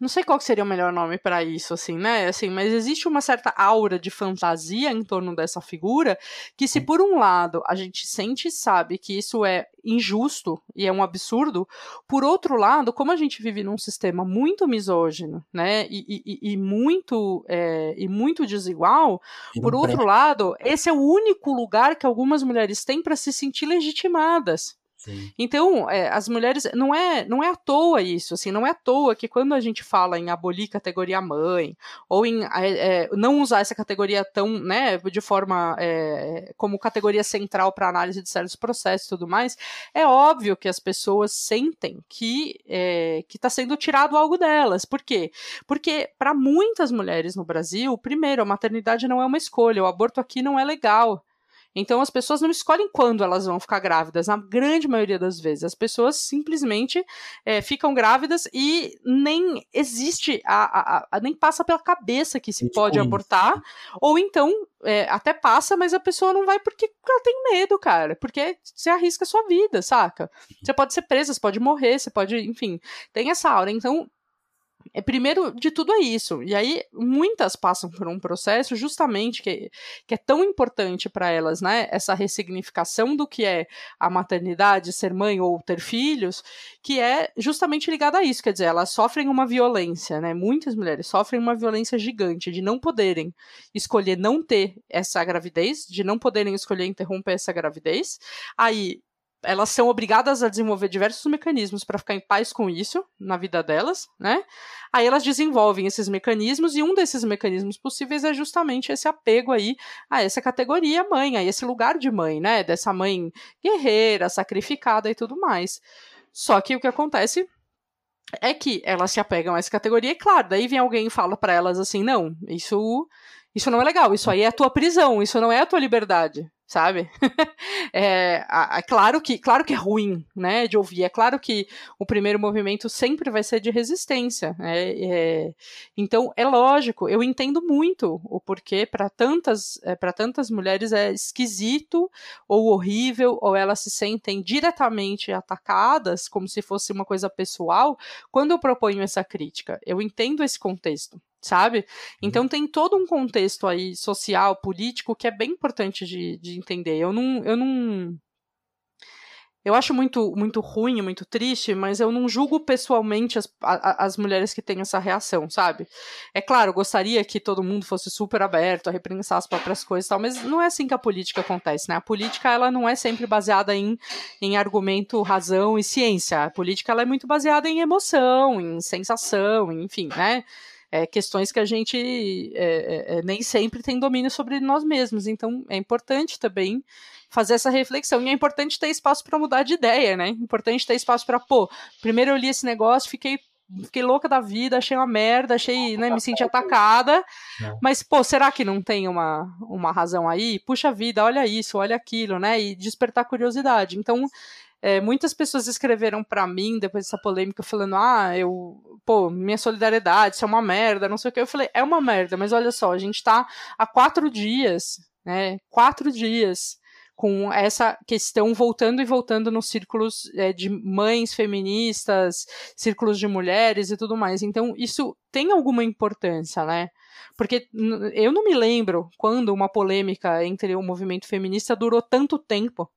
B: não sei qual seria o melhor nome para isso, assim, né? Assim, mas existe uma certa aura de fantasia em torno dessa figura que, se por um lado a gente sente e sabe que isso é injusto e é um absurdo, por outro lado, como a gente vive num sistema muito misógino, né? E, e, e muito é, e muito desigual, por outro lado, esse é o único lugar que algumas mulheres têm para se sentir legitimadas. Sim. Então, é, as mulheres não é não é à toa isso, assim, não é à toa que quando a gente fala em abolir categoria mãe ou em é, é não usar essa categoria tão, né, de forma é, como categoria central para análise de certos processos e tudo mais, é óbvio que as pessoas sentem que é, que está sendo tirado algo delas. Por quê? Porque para muitas mulheres no Brasil, primeiro, a maternidade não é uma escolha, o aborto aqui não é legal. Então as pessoas não escolhem quando elas vão ficar grávidas, na grande maioria das vezes. As pessoas simplesmente é, ficam grávidas e nem existe, a, a, a, nem passa pela cabeça que se pode abortar, ou então é, até passa, mas a pessoa não vai porque ela tem medo, cara. Porque você arrisca a sua vida, saca? Você pode ser presa, você pode morrer, você pode, enfim, tem essa aura. Então, é, primeiro de tudo é isso. E aí, muitas passam por um processo justamente que, que é tão importante para elas, né? Essa ressignificação do que é a maternidade, ser mãe ou ter filhos, que é justamente ligada a isso. Quer dizer, elas sofrem uma violência, né? Muitas mulheres sofrem uma violência gigante de não poderem escolher não ter essa gravidez, de não poderem escolher interromper essa gravidez. Aí elas são obrigadas a desenvolver diversos mecanismos para ficar em paz com isso na vida delas, né? Aí elas desenvolvem esses mecanismos e um desses mecanismos possíveis é justamente esse apego aí a essa categoria mãe, a esse lugar de mãe, né? Dessa mãe guerreira, sacrificada e tudo mais. Só que o que acontece é que elas se apegam a essa categoria e claro, daí vem alguém e fala para elas assim, não, isso isso não é legal, isso aí é a tua prisão, isso não é a tua liberdade sabe? [LAUGHS] é, é, claro que claro que é ruim, né, de ouvir. É claro que o primeiro movimento sempre vai ser de resistência. Né? É, então é lógico. Eu entendo muito o porquê para tantas é, para tantas mulheres é esquisito ou horrível ou elas se sentem diretamente atacadas como se fosse uma coisa pessoal quando eu proponho essa crítica. Eu entendo esse contexto sabe? Uhum. Então tem todo um contexto aí social, político, que é bem importante de, de entender. Eu não, eu não. Eu acho muito, muito ruim, muito triste, mas eu não julgo pessoalmente as, as mulheres que têm essa reação, sabe? É claro, gostaria que todo mundo fosse super aberto a repensar as próprias coisas e tal, mas não é assim que a política acontece, né? A política, ela não é sempre baseada em, em argumento, razão e ciência. A política, ela é muito baseada em emoção, em sensação, enfim, né? É, questões que a gente é, é, é, nem sempre tem domínio sobre nós mesmos. Então, é importante também fazer essa reflexão. E é importante ter espaço para mudar de ideia, né? Importante ter espaço para, pô, primeiro eu li esse negócio, fiquei fiquei louca da vida, achei uma merda, achei, né, me senti atacada. Mas, pô, será que não tem uma, uma razão aí? Puxa vida, olha isso, olha aquilo, né? E despertar curiosidade. Então, é, muitas pessoas escreveram para mim depois dessa polêmica falando: ah, eu, pô, minha solidariedade, isso é uma merda, não sei o que. Eu falei: é uma merda, mas olha só, a gente tá há quatro dias, né? Quatro dias com essa questão voltando e voltando nos círculos é, de mães feministas, círculos de mulheres e tudo mais. Então, isso tem alguma importância, né? Porque eu não me lembro quando uma polêmica entre o movimento feminista durou tanto tempo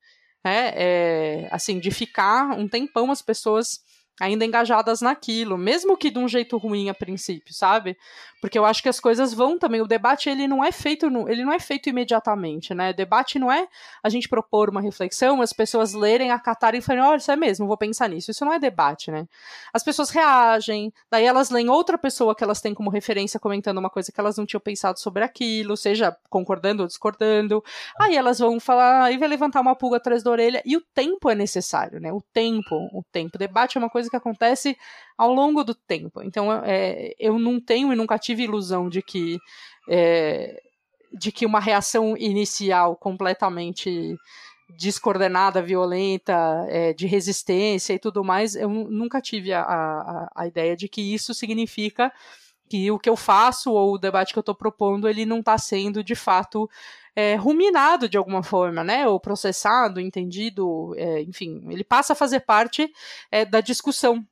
B: né? É, assim, de ficar um tempão as pessoas ainda engajadas naquilo, mesmo que de um jeito ruim a princípio, sabe? Porque eu acho que as coisas vão também, o debate ele não é feito, ele não é feito imediatamente, né? O debate não é a gente propor uma reflexão, as pessoas lerem, acatarem e falarem, olha, isso é mesmo, vou pensar nisso. Isso não é debate, né? As pessoas reagem, daí elas leem outra pessoa que elas têm como referência comentando uma coisa que elas não tinham pensado sobre aquilo, seja concordando ou discordando. Aí elas vão falar, aí vai levantar uma pulga atrás da orelha, e o tempo é necessário, né? O tempo, o tempo. O debate é uma coisa que acontece ao longo do tempo. Então, é, eu não tenho e nunca tive ilusão de que é, de que uma reação inicial completamente descoordenada, violenta, é, de resistência e tudo mais, eu nunca tive a, a, a, ideia de que isso significa que o que eu faço ou o debate que eu estou propondo ele não está sendo de fato é, ruminado de alguma forma, né, ou processado, entendido, é, enfim, ele passa a fazer parte é, da discussão.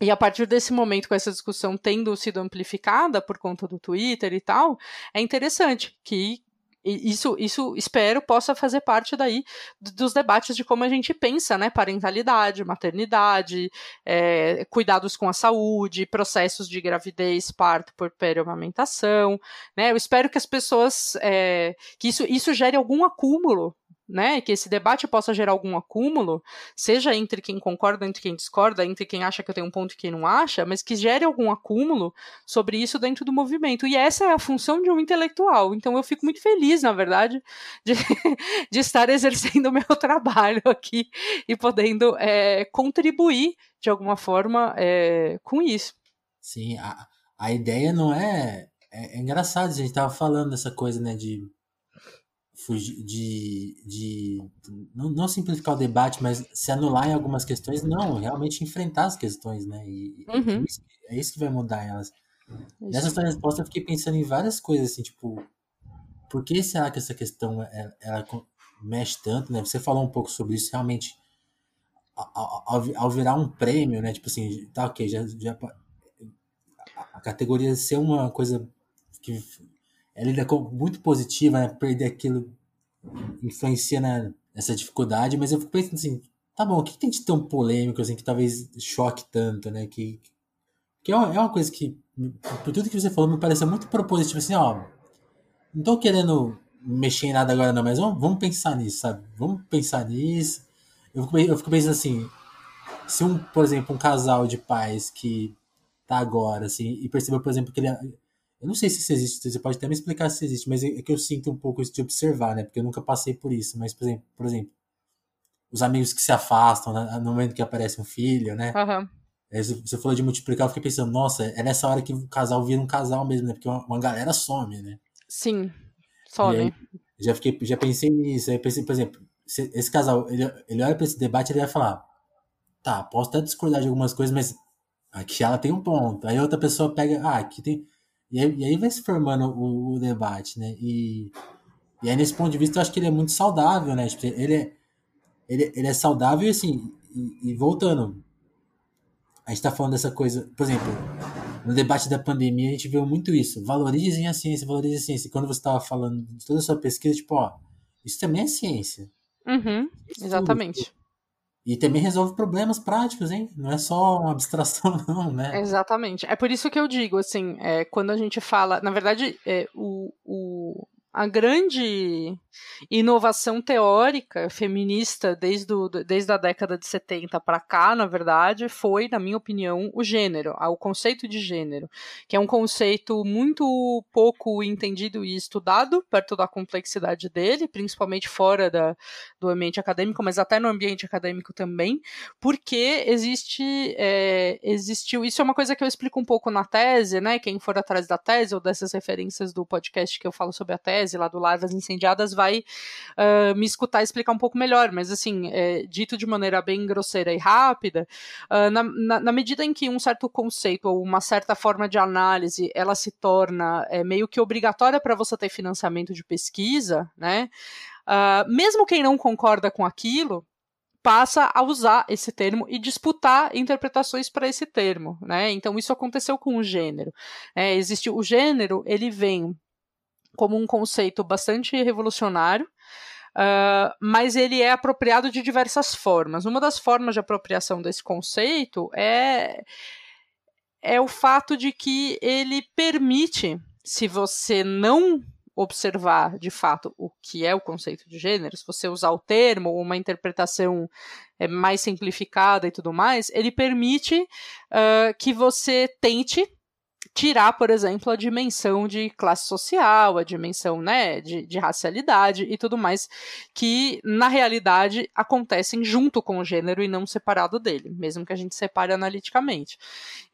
B: E a partir desse momento, com essa discussão tendo sido amplificada por conta do Twitter e tal, é interessante que isso, isso espero possa fazer parte daí dos debates de como a gente pensa, né? Parentalidade, maternidade, é, cuidados com a saúde, processos de gravidez, parto por amamentação, né? Eu espero que as pessoas é, que isso, isso gere algum acúmulo né, que esse debate possa gerar algum acúmulo, seja entre quem concorda, entre quem discorda, entre quem acha que eu tenho um ponto e quem não acha, mas que gere algum acúmulo sobre isso dentro do movimento. E essa é a função de um intelectual. Então eu fico muito feliz, na verdade, de, [LAUGHS] de estar exercendo o meu [LAUGHS] trabalho aqui e podendo é, contribuir de alguma forma é, com isso.
A: Sim, a, a ideia não é, é. É engraçado, a gente estava falando dessa coisa, né, de fugir de, de não, não, simplificar o debate, mas se anular em algumas questões, não, realmente enfrentar as questões, né? E uhum. é, isso, é, isso, que vai mudar elas. Isso. Nessa sua resposta, eu fiquei pensando em várias coisas, assim, tipo, por que será que essa questão ela, ela mexe tanto, né? Você falou um pouco sobre isso, realmente, ao, ao, ao, virar um prêmio, né? Tipo assim, tá ok, já, já a categoria ser uma coisa que é lida como muito positiva, né? Perder aquilo influencia né, nessa dificuldade, mas eu fico pensando assim, tá bom, o que tem de tão polêmico, assim, que talvez choque tanto, né? Que, que é, uma, é uma coisa que, por tudo que você falou, me parece muito propositivo, assim, ó, não tô querendo mexer em nada agora não, mas vamos, vamos pensar nisso, sabe? Vamos pensar nisso. eu fico, eu fico pensando assim, se um, por exemplo, um casal de pais que tá agora, assim, e percebeu, por exemplo, que ele. Eu não sei se isso existe, você pode até me explicar se existe, mas é que eu sinto um pouco isso de observar, né? Porque eu nunca passei por isso. Mas, por exemplo, por exemplo os amigos que se afastam né, no momento que aparece um filho, né?
B: Uhum.
A: Você falou de multiplicar, eu fiquei pensando, nossa, é nessa hora que o casal vira um casal mesmo, né? Porque uma, uma galera some, né?
B: Sim, some. Aí,
A: já, fiquei, já pensei nisso. Aí pensei, por exemplo, esse casal, ele, ele olha para esse debate e ele vai falar: tá, posso até discordar de algumas coisas, mas aqui ela tem um ponto. Aí outra pessoa pega, ah, aqui tem. E aí, e aí vai se formando o, o, debate, né? E, e aí, nesse ponto de vista, eu acho que ele é muito saudável, né? Tipo, ele é, ele, ele é saudável assim, e, e voltando, a gente tá falando dessa coisa, por exemplo, no debate da pandemia a gente viu muito isso, valorizem a ciência, valorizem a ciência. E quando você estava falando de toda a sua pesquisa, tipo, ó, isso também é ciência.
B: Uhum, exatamente.
A: E também resolve problemas práticos, hein? Não é só uma abstração, [LAUGHS] não, né?
B: Exatamente. É por isso que eu digo, assim, é, quando a gente fala. Na verdade, é, o, o, a grande inovação teórica feminista desde, o, desde a década de 70 para cá, na verdade, foi, na minha opinião, o gênero, o conceito de gênero, que é um conceito muito pouco entendido e estudado perto da complexidade dele, principalmente fora da, do ambiente acadêmico, mas até no ambiente acadêmico também, porque existe é, existiu isso é uma coisa que eu explico um pouco na tese, né? Quem for atrás da tese ou dessas referências do podcast que eu falo sobre a tese tese lá do Larvas Incendiadas vai uh, me escutar explicar um pouco melhor, mas assim, é, dito de maneira bem grosseira e rápida, uh, na, na, na, medida em que um certo conceito ou uma certa forma de análise ela se torna é, meio que obrigatória para você ter financiamento de pesquisa, né? Uh, mesmo quem não concorda com aquilo, passa a usar esse termo e disputar interpretações para esse termo, né? Então isso aconteceu com o gênero. É, existe o gênero, ele vem como um conceito bastante revolucionário, Uh, mas ele é apropriado de diversas formas. Uma das formas de apropriação desse conceito é, é o fato de que ele permite, se você não observar de fato o que é o conceito de gênero, se você usar o termo ou uma interpretação é, mais simplificada e tudo mais, ele permite uh, que você tente tirar, por exemplo, a dimensão de classe social, a dimensão né, de, de, racialidade e tudo mais, que na realidade acontecem junto com o gênero e não separado dele, mesmo que a gente separe analiticamente.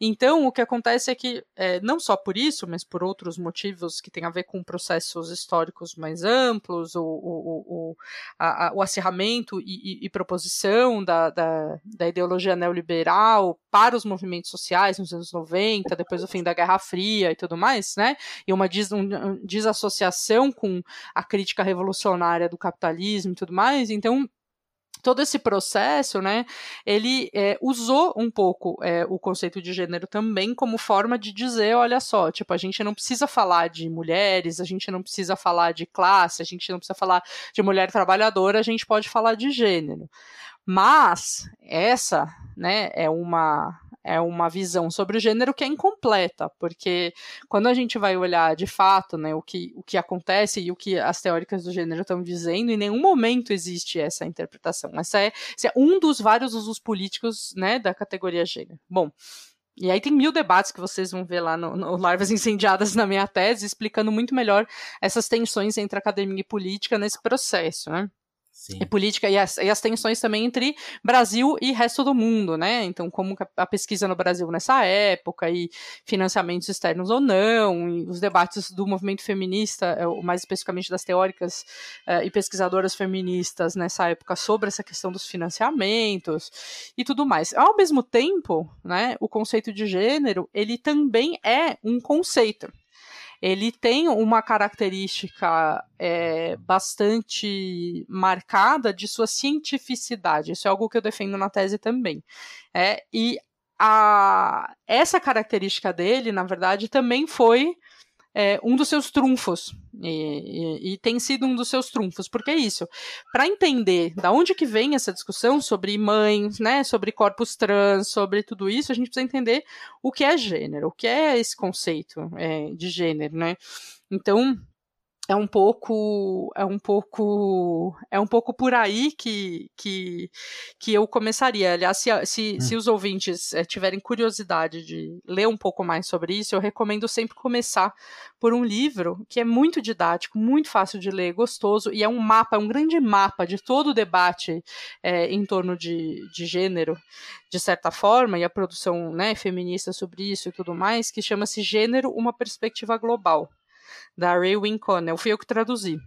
B: Então, o que acontece é que, é, não só por isso, mas por outros motivos que têm a ver com processos históricos mais amplos, o, o, o, a, a, o acirramento e, e, e proposição da, da, da ideologia neoliberal para os movimentos sociais nos anos 90, depois do fim da Guerra Guerra Fria e tudo mais, né? E uma des um, desassociação com a crítica revolucionária do capitalismo e tudo mais. Então, todo esse processo, né, ele é, usou um pouco é, o conceito de gênero também como forma de dizer, olha só, tipo, a gente não precisa falar de mulheres, a gente não precisa falar de classe, a gente não precisa falar de mulher trabalhadora, a gente pode falar de gênero. Mas essa, né, é uma é uma visão sobre o gênero que é incompleta, porque quando a gente vai olhar de fato né, o, que, o que acontece e o que as teóricas do gênero estão dizendo, em nenhum momento existe essa interpretação. Essa é, esse é um dos vários usos políticos né, da categoria gênero. Bom, e aí tem mil debates que vocês vão ver lá no, no, Larvas Incendiadas na minha tese, explicando muito melhor essas tensões entre academia e política nesse processo, né? Sim. e política e as, e as, tensões também entre Brasil e resto do mundo, né? Então, como a pesquisa no Brasil nessa época e financiamentos externos ou não, e os debates do movimento feminista, é, mais especificamente das teóricas uh, e pesquisadoras feministas nessa época sobre essa questão dos financiamentos e tudo mais. Ao mesmo tempo, né, o conceito de gênero ele também é um conceito ele tem uma característica é, bastante marcada de sua cientificidade. Isso é algo que eu defendo na tese também. É, e a, essa característica dele, na verdade, também foi é, um dos seus trunfos. E, e, e, tem sido um dos seus trunfos. Porque é isso. Para entender da onde que vem essa discussão sobre mães, né, sobre corpos trans, sobre tudo isso, a gente precisa entender o que é gênero, o que é esse conceito é, de gênero, né? Então, é um pouco é um pouco é um pouco por aí que que, que eu começaria aliás se, se, hum. se os ouvintes é, tiverem curiosidade de ler um pouco mais sobre isso eu recomendo sempre começar por um livro que é muito didático muito fácil de ler gostoso e é um mapa é um grande mapa de todo o debate é, em torno de, de gênero de certa forma e a produção né, feminista sobre isso e tudo mais que chama-se gênero uma perspectiva global da Ray Winconnell. Fui eu que traduzi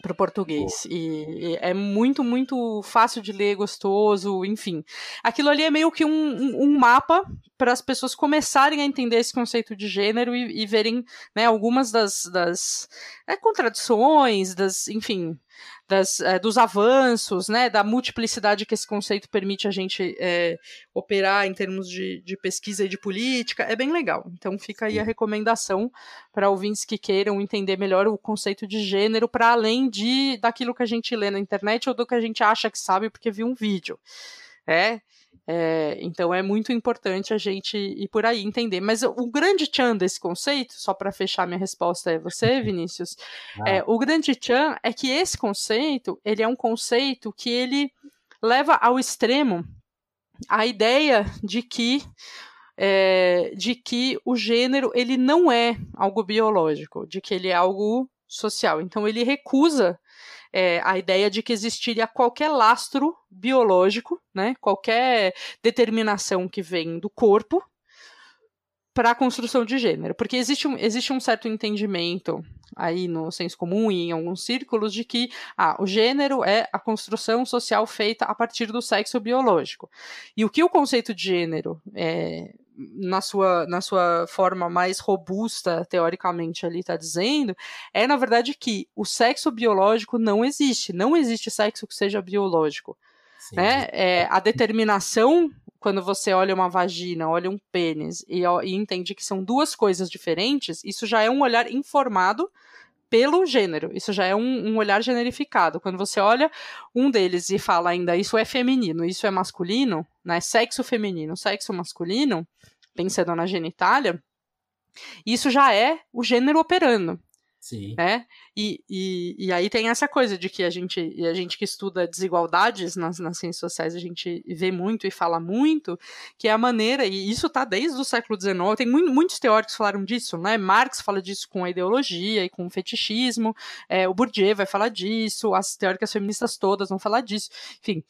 B: para o português. E, e, é muito, muito fácil de ler, gostoso, enfim. Aquilo ali é meio que um, um, um mapa para as pessoas começarem a entender esse conceito de gênero e, e verem né, algumas das, das é, contradições, das, enfim, das, é, dos avanços, né, da multiplicidade que esse conceito permite a gente é, operar em termos de, de, pesquisa e de política, é bem legal. Então fica aí a recomendação para ouvintes que queiram entender melhor o conceito de gênero, para além de daquilo que a gente lê na internet ou do que a gente acha que sabe porque viu um vídeo. É, é, então é muito importante a gente ir por aí entender. Mas o grande tchan desse conceito, só para fechar minha resposta é você, [LAUGHS] Vinícius, ah. é, o grande tchan é que esse conceito ele é um conceito que ele leva ao extremo a ideia de que é, de que o gênero ele não é algo biológico, de que ele é algo social. Então ele recusa é, a ideia de que existiria qualquer lastro biológico, né, qualquer determinação que vem do corpo para a construção de gênero, porque existe um, existe um certo entendimento aí no senso comum e em alguns círculos de que ah, o gênero é a construção social feita a partir do sexo biológico. E o que o conceito de gênero é, na sua, na sua forma mais robusta, teoricamente, ali está dizendo, é na verdade que o sexo biológico não existe. Não existe sexo que seja biológico. Né? É, a determinação, quando você olha uma vagina, olha um pênis e, e entende que são duas coisas diferentes, isso já é um olhar informado pelo gênero. Isso já é um, um, olhar generificado. Quando você olha um deles e fala ainda isso é feminino, isso é masculino, né? Sexo feminino, sexo masculino, pensando na genitália, isso já é o gênero operando.
A: Sim.
B: Né? E, e, e aí tem essa coisa de que a gente, a gente que estuda desigualdades nas, nas ciências sociais, a gente vê muito e fala muito, que é a maneira, e isso está desde o século XIX, tem muito, muitos teóricos falaram disso, né? Marx fala disso com a ideologia e com o fetichismo, é, o Bourdieu vai falar disso, as teóricas feministas todas vão falar disso, enfim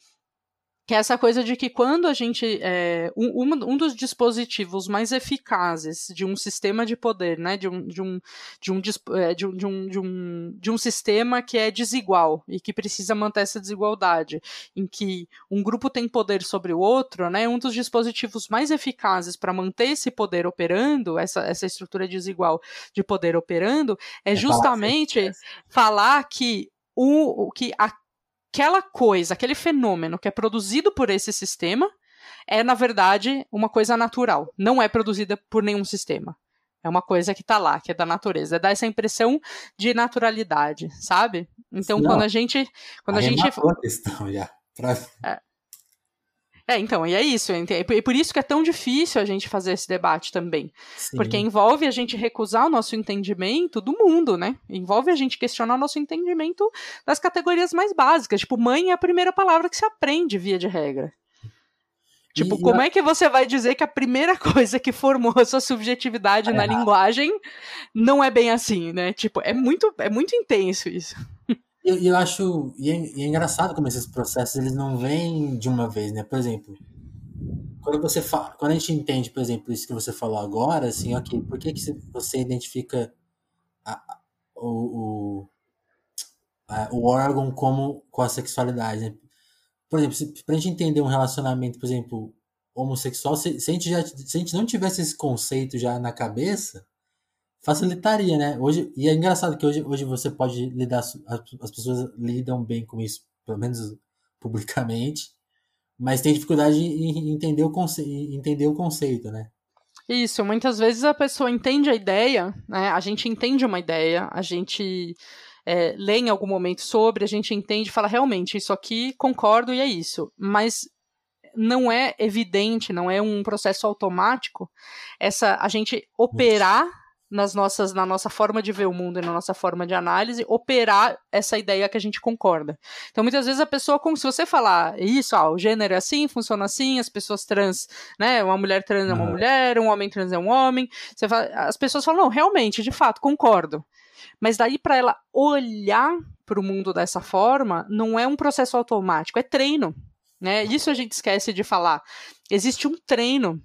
B: que é essa coisa de que quando a gente é, um, um dos dispositivos mais eficazes de um sistema de poder, né, de um, de um, de um, é, de um, de um, de um, de um sistema que é desigual e que precisa manter essa desigualdade, em que um grupo tem poder sobre o outro, né, um dos dispositivos mais eficazes para manter esse poder operando, essa, essa estrutura desigual de poder operando, é, é justamente falar que o, que a aquela coisa, aquele fenômeno que é produzido por esse sistema é, na verdade, uma coisa natural. Não é produzida por nenhum sistema. É uma coisa que está lá, que é da natureza. Dá essa impressão de naturalidade, sabe? Então, Não, quando a gente. Quando a gente.
A: A questão já. [LAUGHS] Pra...
B: É. É, então, e é isso. E por isso que é tão difícil a gente fazer esse debate também. Sim. Porque envolve a gente recusar o nosso entendimento do mundo, né? Envolve a gente questionar o nosso entendimento das categorias mais básicas. Tipo, mãe é a primeira palavra que se aprende, via de regra. Tipo, e, como é que você vai dizer que a primeira [LAUGHS] coisa que formou a sua subjetividade é na errado. linguagem não é bem assim, né? Tipo, é muito, é muito intenso isso.
A: Eu, eu acho. E é, e é, engraçado como esses processos eles não vêm de uma vez, né? Por exemplo, quando você fala, quando a gente entende, por exemplo, isso que você falou agora, assim, ok, por que, que você identifica a, o, a, o órgão como com a sexualidade? Né? Por exemplo, se, pra gente entender um relacionamento, por exemplo, homossexual, se, se, a gente já, se a gente não tivesse esse conceito já na cabeça, facilitaria, né? Hoje, e é engraçado que hoje, hoje você pode lidar, as pessoas lidam bem com isso, pelo menos [LAUGHS] publicamente, mas tem dificuldade em entender o, conce, entender o conceito, né?
B: Isso, muitas vezes a pessoa entende a ideia, né? A gente entende uma ideia, a gente é, lê em algum momento sobre, a gente entende fala, realmente, isso aqui concordo e é isso. Mas não é evidente, não é um processo automático essa a gente operar nas nossas, na nossa forma de ver o mundo e na nossa forma de análise, operar essa ideia que a gente concorda. Então, muitas vezes a pessoa, se você falar isso, ah, o gênero é assim, funciona assim, as pessoas trans, né, uma mulher trans é uma mulher, um homem trans é um homem, fala, as pessoas falam, não, realmente, de fato, concordo. Mas daí para ela olhar para o mundo dessa forma, não é um processo automático, é treino. Né? Isso a gente esquece de falar. Existe um treino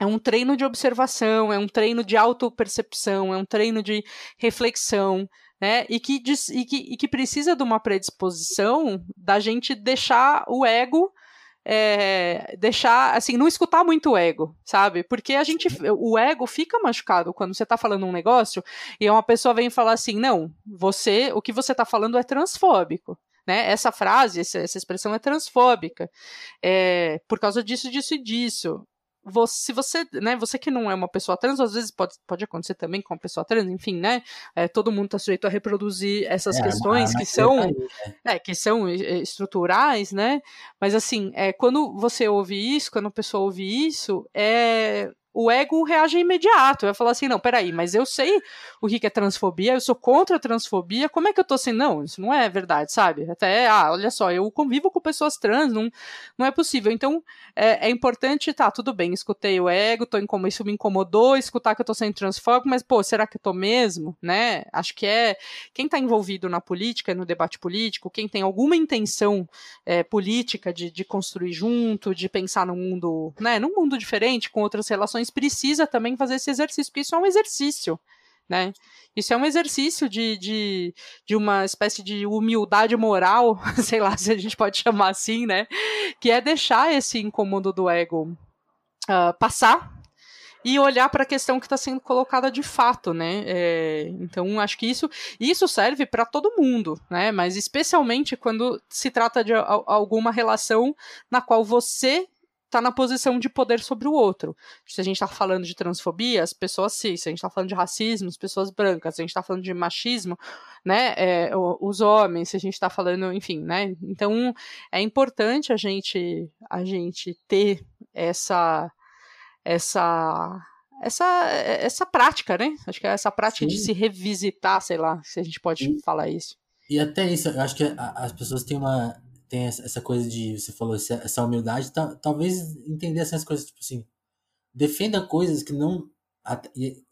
B: é um treino de observação, é um treino de autopercepção, é um treino de reflexão, né? E que, e que, e que precisa de uma predisposição da gente deixar o ego. É, deixar, assim, não escutar muito o ego, sabe? Porque a gente, o ego fica machucado quando você tá falando um negócio e uma pessoa vem falar assim, não, você, o que você tá falando é transfóbico. Né? Essa frase, essa, essa expressão é transfóbica, é, por causa disso, disso e disso você, se você, né, você que não é uma pessoa trans, às vezes pode, pode acontecer também com uma pessoa trans, enfim, né, é, todo mundo está sujeito a reproduzir essas é, questões que são, aí, né? é, que são estruturais, né, mas assim, é, quando você ouve isso, quando a pessoa ouve isso, é, o ego reage imediato. Vai falar assim: não, peraí, mas eu sei o que é transfobia, eu sou contra a transfobia, como é que eu tô assim? Não, isso não é verdade, sabe? Até, ah, olha só, eu convivo com pessoas trans, não, não é possível. Então, é, é importante, tá, tudo bem, escutei o ego, tô incom isso me incomodou, escutar que eu tô sendo transfóbico, mas, pô, será que eu tô mesmo? Né? Acho que é. Quem tá envolvido na política, no debate político, quem tem alguma intenção é, política de, de construir junto, de pensar num mundo, né, num mundo diferente, com outras relações precisa também fazer esse exercício, porque isso é um exercício, né? Isso é um exercício de, de, de uma espécie de humildade moral, [LAUGHS] sei lá se a gente pode chamar assim, né? Que é deixar esse incômodo do ego uh, passar e olhar para a questão que está sendo colocada de fato, né? É, então acho que isso isso serve para todo mundo, né? Mas especialmente quando se trata de a, alguma relação na qual você está na posição de poder sobre o outro. Se a gente está falando de transfobia, as pessoas cis, se a gente está falando de racismo, as pessoas brancas, se a gente está falando de machismo, né, é, os homens, se a gente está falando, enfim, né, então é importante a gente, a gente ter essa, essa essa, essa prática, né? Acho que é essa prática Sim. de se revisitar, sei lá, se a gente pode e, falar isso.
A: E até isso, eu acho que as pessoas têm uma tem essa coisa de, você falou, essa humildade, tá, talvez entender essas coisas, tipo assim, defenda coisas que não,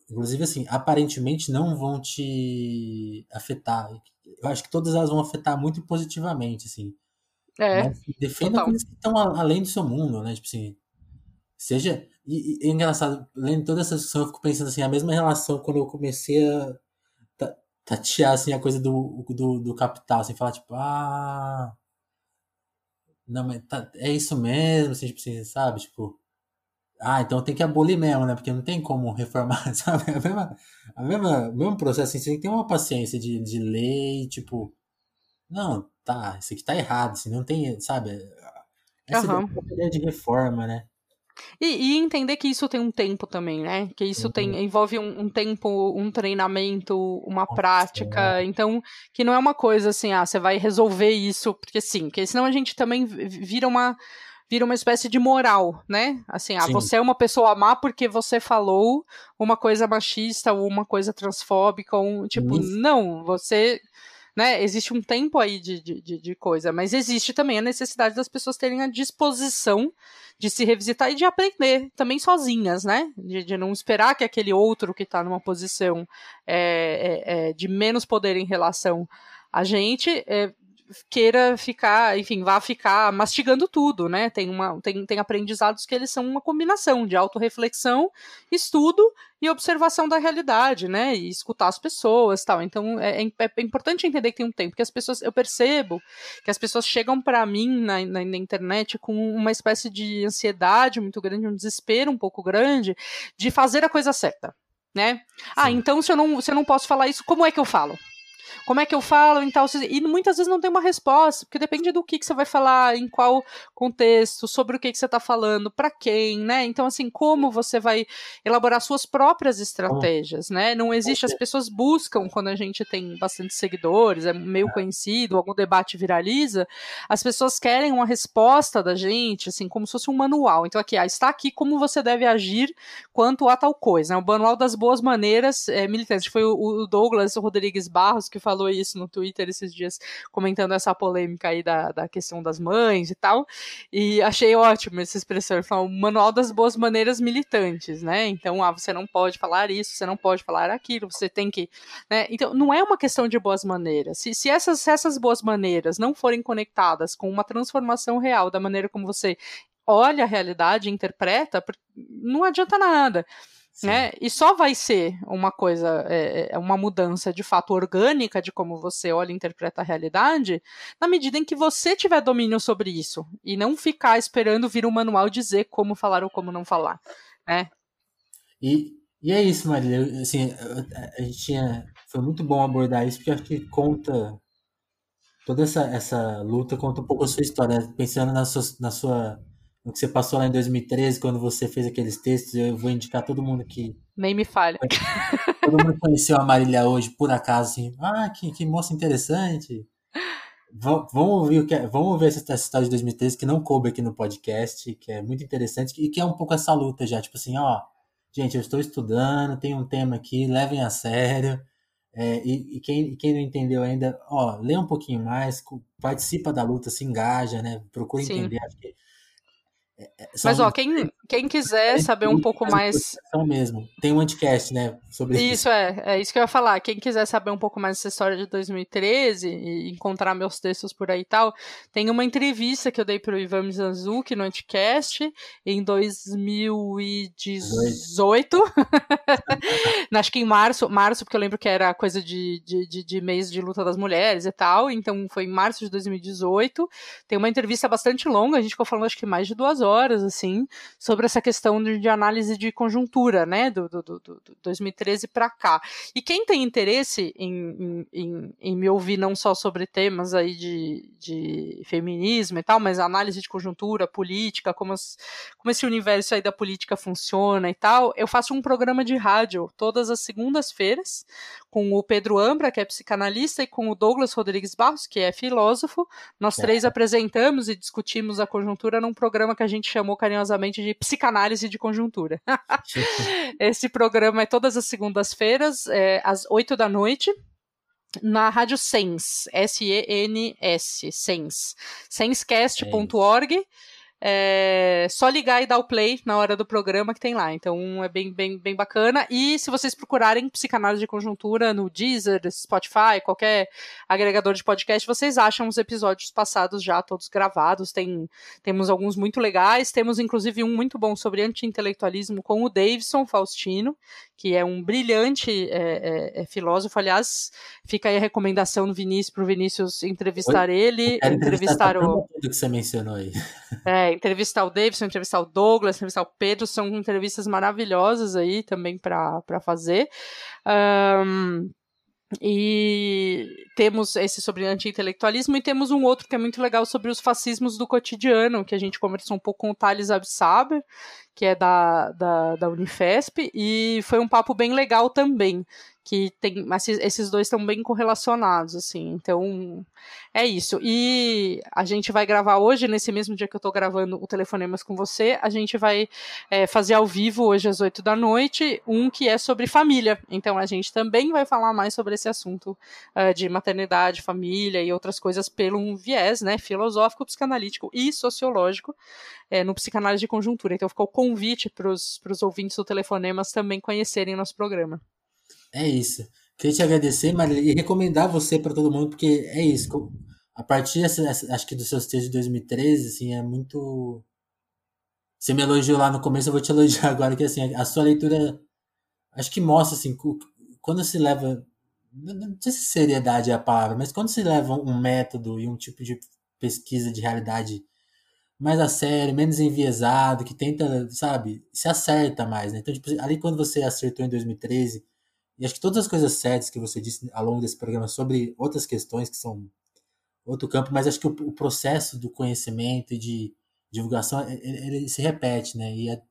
A: inclusive assim, aparentemente não vão te afetar. Eu acho que todas elas vão afetar muito positivamente, assim.
B: É, Mas
A: defenda total. coisas que estão além do seu mundo, né? Tipo assim, seja... E, e é engraçado, lendo toda essa discussão, eu fico pensando assim, a mesma relação quando eu comecei a tatear, assim, a coisa do, do, do capital, assim, falar, tipo, ah não, mas tá, é isso mesmo, assim, tipo assim, sabe? Tipo, ah, então tem que abolir mesmo, né? Porque não tem como reformar, [LAUGHS] sabe? A mesma, a mesma, o mesmo processo, assim, você tem que ter uma paciência de, de ler, tipo, não, tá, isso aqui tá errado, assim, não tem, sabe? Essa uhum. ideia de reforma, né?
B: E, e, entender que isso tem um tempo também, né? Que isso uhum. tem, envolve um, um, tempo, um treinamento, uma Nossa, prática. É. Então, que não é uma coisa assim, ah, você vai resolver isso, porque sim, porque senão a gente também vira uma vira uma espécie de moral, né? Assim, ah, você é uma pessoa má porque você falou uma coisa machista ou uma coisa transfóbica, ou tipo, isso. não, você né, existe um tempo aí de, de, de, coisa, mas existe também a necessidade das pessoas terem a disposição de se revisitar e de aprender também sozinhas, né? De, de não esperar que aquele outro que está numa posição é, é, é, de menos poder em relação a gente é, queira ficar, enfim, vá ficar mastigando tudo, né? Tem, uma, tem, tem aprendizados que eles são uma combinação de autorreflexão, estudo e observação da realidade, né? E escutar as pessoas tal. Então é, é, é importante entender que tem um tempo, que as pessoas, eu percebo que as pessoas chegam para mim na, na, na, internet com uma espécie de ansiedade muito grande, um desespero um pouco grande de fazer a coisa certa, né? Ah, Sim. Ah, então se eu, não, se eu não posso falar isso, como é que eu falo? Como é que eu falo em tal. E muitas vezes não tem uma resposta, porque depende do que, que você vai falar, em qual contexto, sobre o que, que você está falando, para quem, né? Então, assim, como você vai elaborar suas próprias estratégias, né? Não existe, as pessoas buscam, quando a gente tem bastante seguidores, é meio conhecido, algum debate viraliza, as pessoas querem uma resposta da gente, assim, como se fosse um manual. Então, aqui, ah, está aqui como você deve agir quanto a tal coisa, né? O manual das boas maneiras é, militantes. Foi o, o Douglas Rodrigues Barros que falou isso no Twitter esses dias, comentando essa polêmica aí da, da questão das mães e tal. E achei ótimo essa expressão. Ele falou, o manual das boas maneiras militantes, né? Então, ah, você não pode falar isso, você não pode falar aquilo, você tem que. Né? Então, não é uma questão de boas maneiras. Se, se, essas, se essas boas maneiras não forem conectadas com uma transformação real da maneira como você olha a realidade, interpreta, não adianta nada. Né? E só vai ser uma coisa, é, é, uma mudança de fato orgânica de como você olha e interpreta a realidade, na medida em que você tiver domínio sobre isso e não ficar esperando vir um manual dizer como falar ou como não falar, né?
A: E, e é isso, Maria. Assim, a gente tinha, foi muito bom abordar isso porque acho que conta toda essa, essa luta conta um pouco a sua história, pensando na sua, na sua o que você passou lá em 2013, quando você fez aqueles textos, eu vou indicar todo mundo que.
B: Nem me falha.
A: Todo mundo conheceu a Marília hoje, por acaso, assim. Ah, que, que moça interessante. Vamos ouvir, é, vamos ouvir essa, essa história de 2013 que não coube aqui no podcast, que é muito interessante e que é um pouco essa luta já. Tipo assim, ó, gente, eu estou estudando, tem um tema aqui, levem a sério. É, e, e, quem, quem não entendeu ainda, ó, lê um pouquinho mais, participa da luta, se engaja, né? Procura entender. Acho que
B: é, é, Mas, ó, quem, quem quiser saber um pouco mais.
A: mesmo. Tem um anticast, né?
B: Sobre isso. Isso, é. É isso que eu ia falar. Quem quiser saber um pouco mais dessa história de 2013 e encontrar meus textos por aí e tal, tem uma entrevista que eu dei pro Ivan Mizanzuki no anticast em 2018. [LAUGHS] Acho que em março, março, porque eu lembro que era coisa de, de, de, de mês de luta das mulheres e tal. Então foi em março de 2018. Tem uma entrevista bastante longa, a gente ficou falando acho que mais de duas horas horas, assim, sobre essa questão de, de análise de conjuntura, né, do, do, do, do 2013 para cá. E quem tem interesse em, em, em, me ouvir não só sobre temas aí de, de feminismo e tal, mas análise de conjuntura, política, como, as, como esse universo aí da política funciona e tal, eu faço um programa de rádio todas as segundas-feiras com o Pedro Ambra, que é psicanalista, e com o Douglas Rodrigues Barros, que é filósofo. Nós é. três apresentamos e discutimos a conjuntura num programa que a gente chamou carinhosamente de Psicanálise de Conjuntura. [LAUGHS] Esse programa é todas as segundas-feiras, é, às oito da noite, na Rádio Sens, S-E-N-S, Sens, senscast.org. É só ligar e dar o play na hora do programa que tem lá. Então é bem, bem, bem bacana. E se vocês procurarem psicanálise de conjuntura no Deezer, Spotify, qualquer agregador de podcast, vocês acham os episódios passados já todos gravados. Tem, temos alguns muito legais. Temos inclusive um muito bom sobre anti-intelectualismo com o Davidson Faustino, que é um brilhante é, é, é filósofo. Aliás, fica aí a recomendação do Vinícius para o Vinícius entrevistar Oi? ele, entrevistar o.
A: Tudo que você mencionou aí.
B: É, entrevistar o Davidson, entrevistar o Douglas, entrevistar o Pedro, são entrevistas maravilhosas aí também para fazer. Um, e temos esse sobre anti-intelectualismo e temos um outro que é muito legal sobre os fascismos do cotidiano, que a gente conversou um pouco com o Thales Absaber, que é da, da, da Unifesp, e foi um papo bem legal também que tem esses dois estão bem correlacionados assim então é isso. E a gente vai gravar hoje nesse mesmo dia que eu estou gravando o telefonemas com você a gente vai é, fazer ao vivo hoje às oito da noite um que é sobre família. Então a gente também vai falar mais sobre esse assunto uh, de maternidade família e outras coisas pelo um viés né filosófico psicanalítico e sociológico é, no psicanálise de conjuntura. Então ficou o convite para os ouvintes do telefonemas também conhecerem nosso programa
A: é isso. Queria te agradecer, Marília, e recomendar você para todo mundo, porque é isso. A partir, acho que dos seus textos de 2013, assim, é muito. Você me elogiou lá no começo, eu vou te elogiar [LAUGHS] agora, que assim, a sua leitura, acho que mostra, assim, quando se leva. Não sei se seriedade é a palavra, mas quando se leva um método e um tipo de pesquisa de realidade mais a sério, menos enviesado, que tenta, sabe, se acerta mais, né? Então, tipo, ali quando você acertou em 2013 E acho que todas as coisas sérias que você disse ao longo desse programa sobre outras questões que são outro campo, mas acho que o, o processo do conhecimento e de divulgação ele, ele se repete, né? E é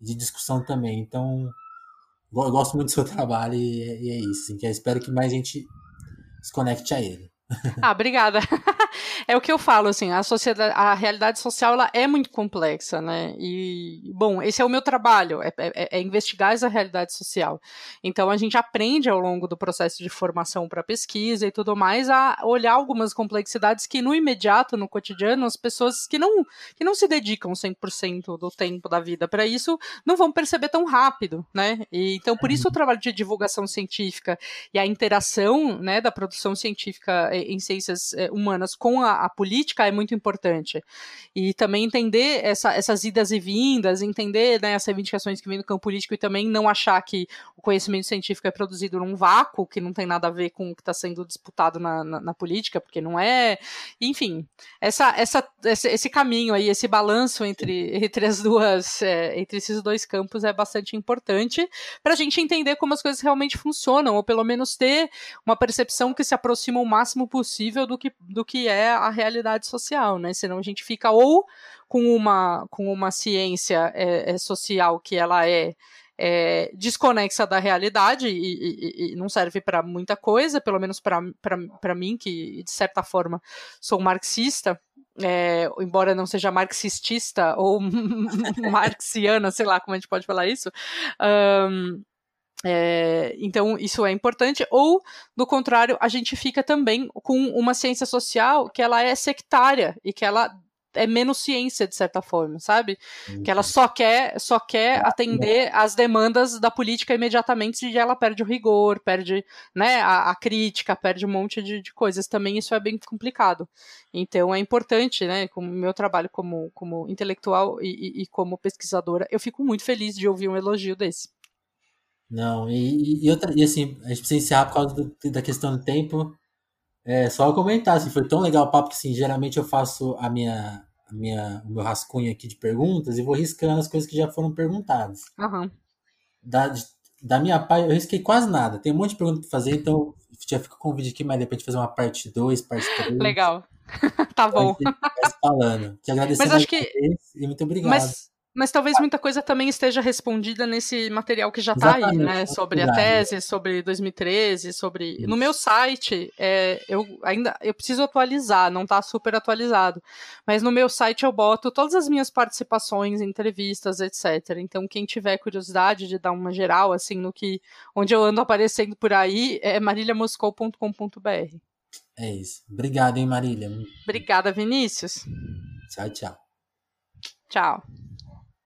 A: de discussão também. Então, eu gosto muito do seu [LAUGHS] trabalho e, e é isso. Assim, que espero que mais gente se conecte a ele.
B: Ah, obrigada. [LAUGHS] é o que eu falo, assim, a sociedade, a realidade social ela é muito complexa, né? E, bom, esse é o meu trabalho, é, é, é investigar essa realidade social. Então a gente aprende ao longo do processo de formação para pesquisa e tudo mais a olhar algumas complexidades que no imediato, no cotidiano, as pessoas que não, que não se dedicam 100% do tempo da vida para isso não vão perceber tão rápido, né? E, então por isso o trabalho de divulgação científica e a interação, né, da produção científica em ciências eh, humanas com a, a, política é muito importante. E também entender essa, essas idas e vindas, entender né, as reivindicações que vêm do campo político e também não achar que o conhecimento científico é produzido num vácuo, que não tem nada a ver com o que está sendo disputado na, na, na, política, porque não é. Enfim, essa, essa, esse, esse caminho aí, esse balanço entre, entre as duas, é, entre esses dois campos é bastante importante para a gente entender como as coisas realmente funcionam, ou pelo menos ter uma percepção que se aproxima o máximo possível do que, do que é a realidade social, né? Senão a gente fica ou com uma, com uma ciência é, é social que ela é, é, desconexa da realidade e, e, e não serve para muita coisa, pelo menos para mim, que de certa forma sou marxista, é, embora não seja marxistista ou [LAUGHS] marxiana, sei lá como a gente pode falar isso. Um, é, então, isso é importante. Ou, do contrário, a gente fica também com uma ciência social que ela é sectária e que ela é menos ciência de certa forma, sabe? Uhum. Que ela só quer só quer atender às demandas da política imediatamente e ela perde o rigor, perde, né, a, a crítica, perde um monte de, de, coisas. Também isso é bem complicado. Então é importante, né, como meu trabalho como, como intelectual e, e, e como pesquisadora, eu fico muito feliz de ouvir um elogio desse.
A: Não, e, e, outra, e assim, a gente precisa encerrar por causa do, da questão do tempo. É só comentar, assim, foi tão legal o papo que assim, geralmente eu faço a minha, a minha, o meu rascunho aqui de perguntas e vou riscando as coisas que já foram perguntadas.
B: Uhum.
A: Da, da minha parte, eu risquei quase nada. Tem um monte de perguntas para fazer, então já fica com o vídeo aqui, mas depois de fazer uma parte 2, parte 3.
B: Legal. [LAUGHS] tá bom.
A: falando. Te agradecer mas acho que... e muito obrigado.
B: Mas mas talvez muita coisa também esteja respondida nesse material que já está aí, né? Sobre a tese, sobre 2013, sobre. Isso. No meu site, é, eu ainda eu preciso atualizar, não está super atualizado. Mas no meu site eu boto todas as minhas participações, entrevistas, etc. Então, quem tiver curiosidade de dar uma geral, assim, no que onde eu ando aparecendo por aí, é marilhamoscou.com.br.
A: É isso. Obrigado, hein, Marília.
B: Obrigada, Vinícius.
A: Tchau, tchau.
B: Tchau.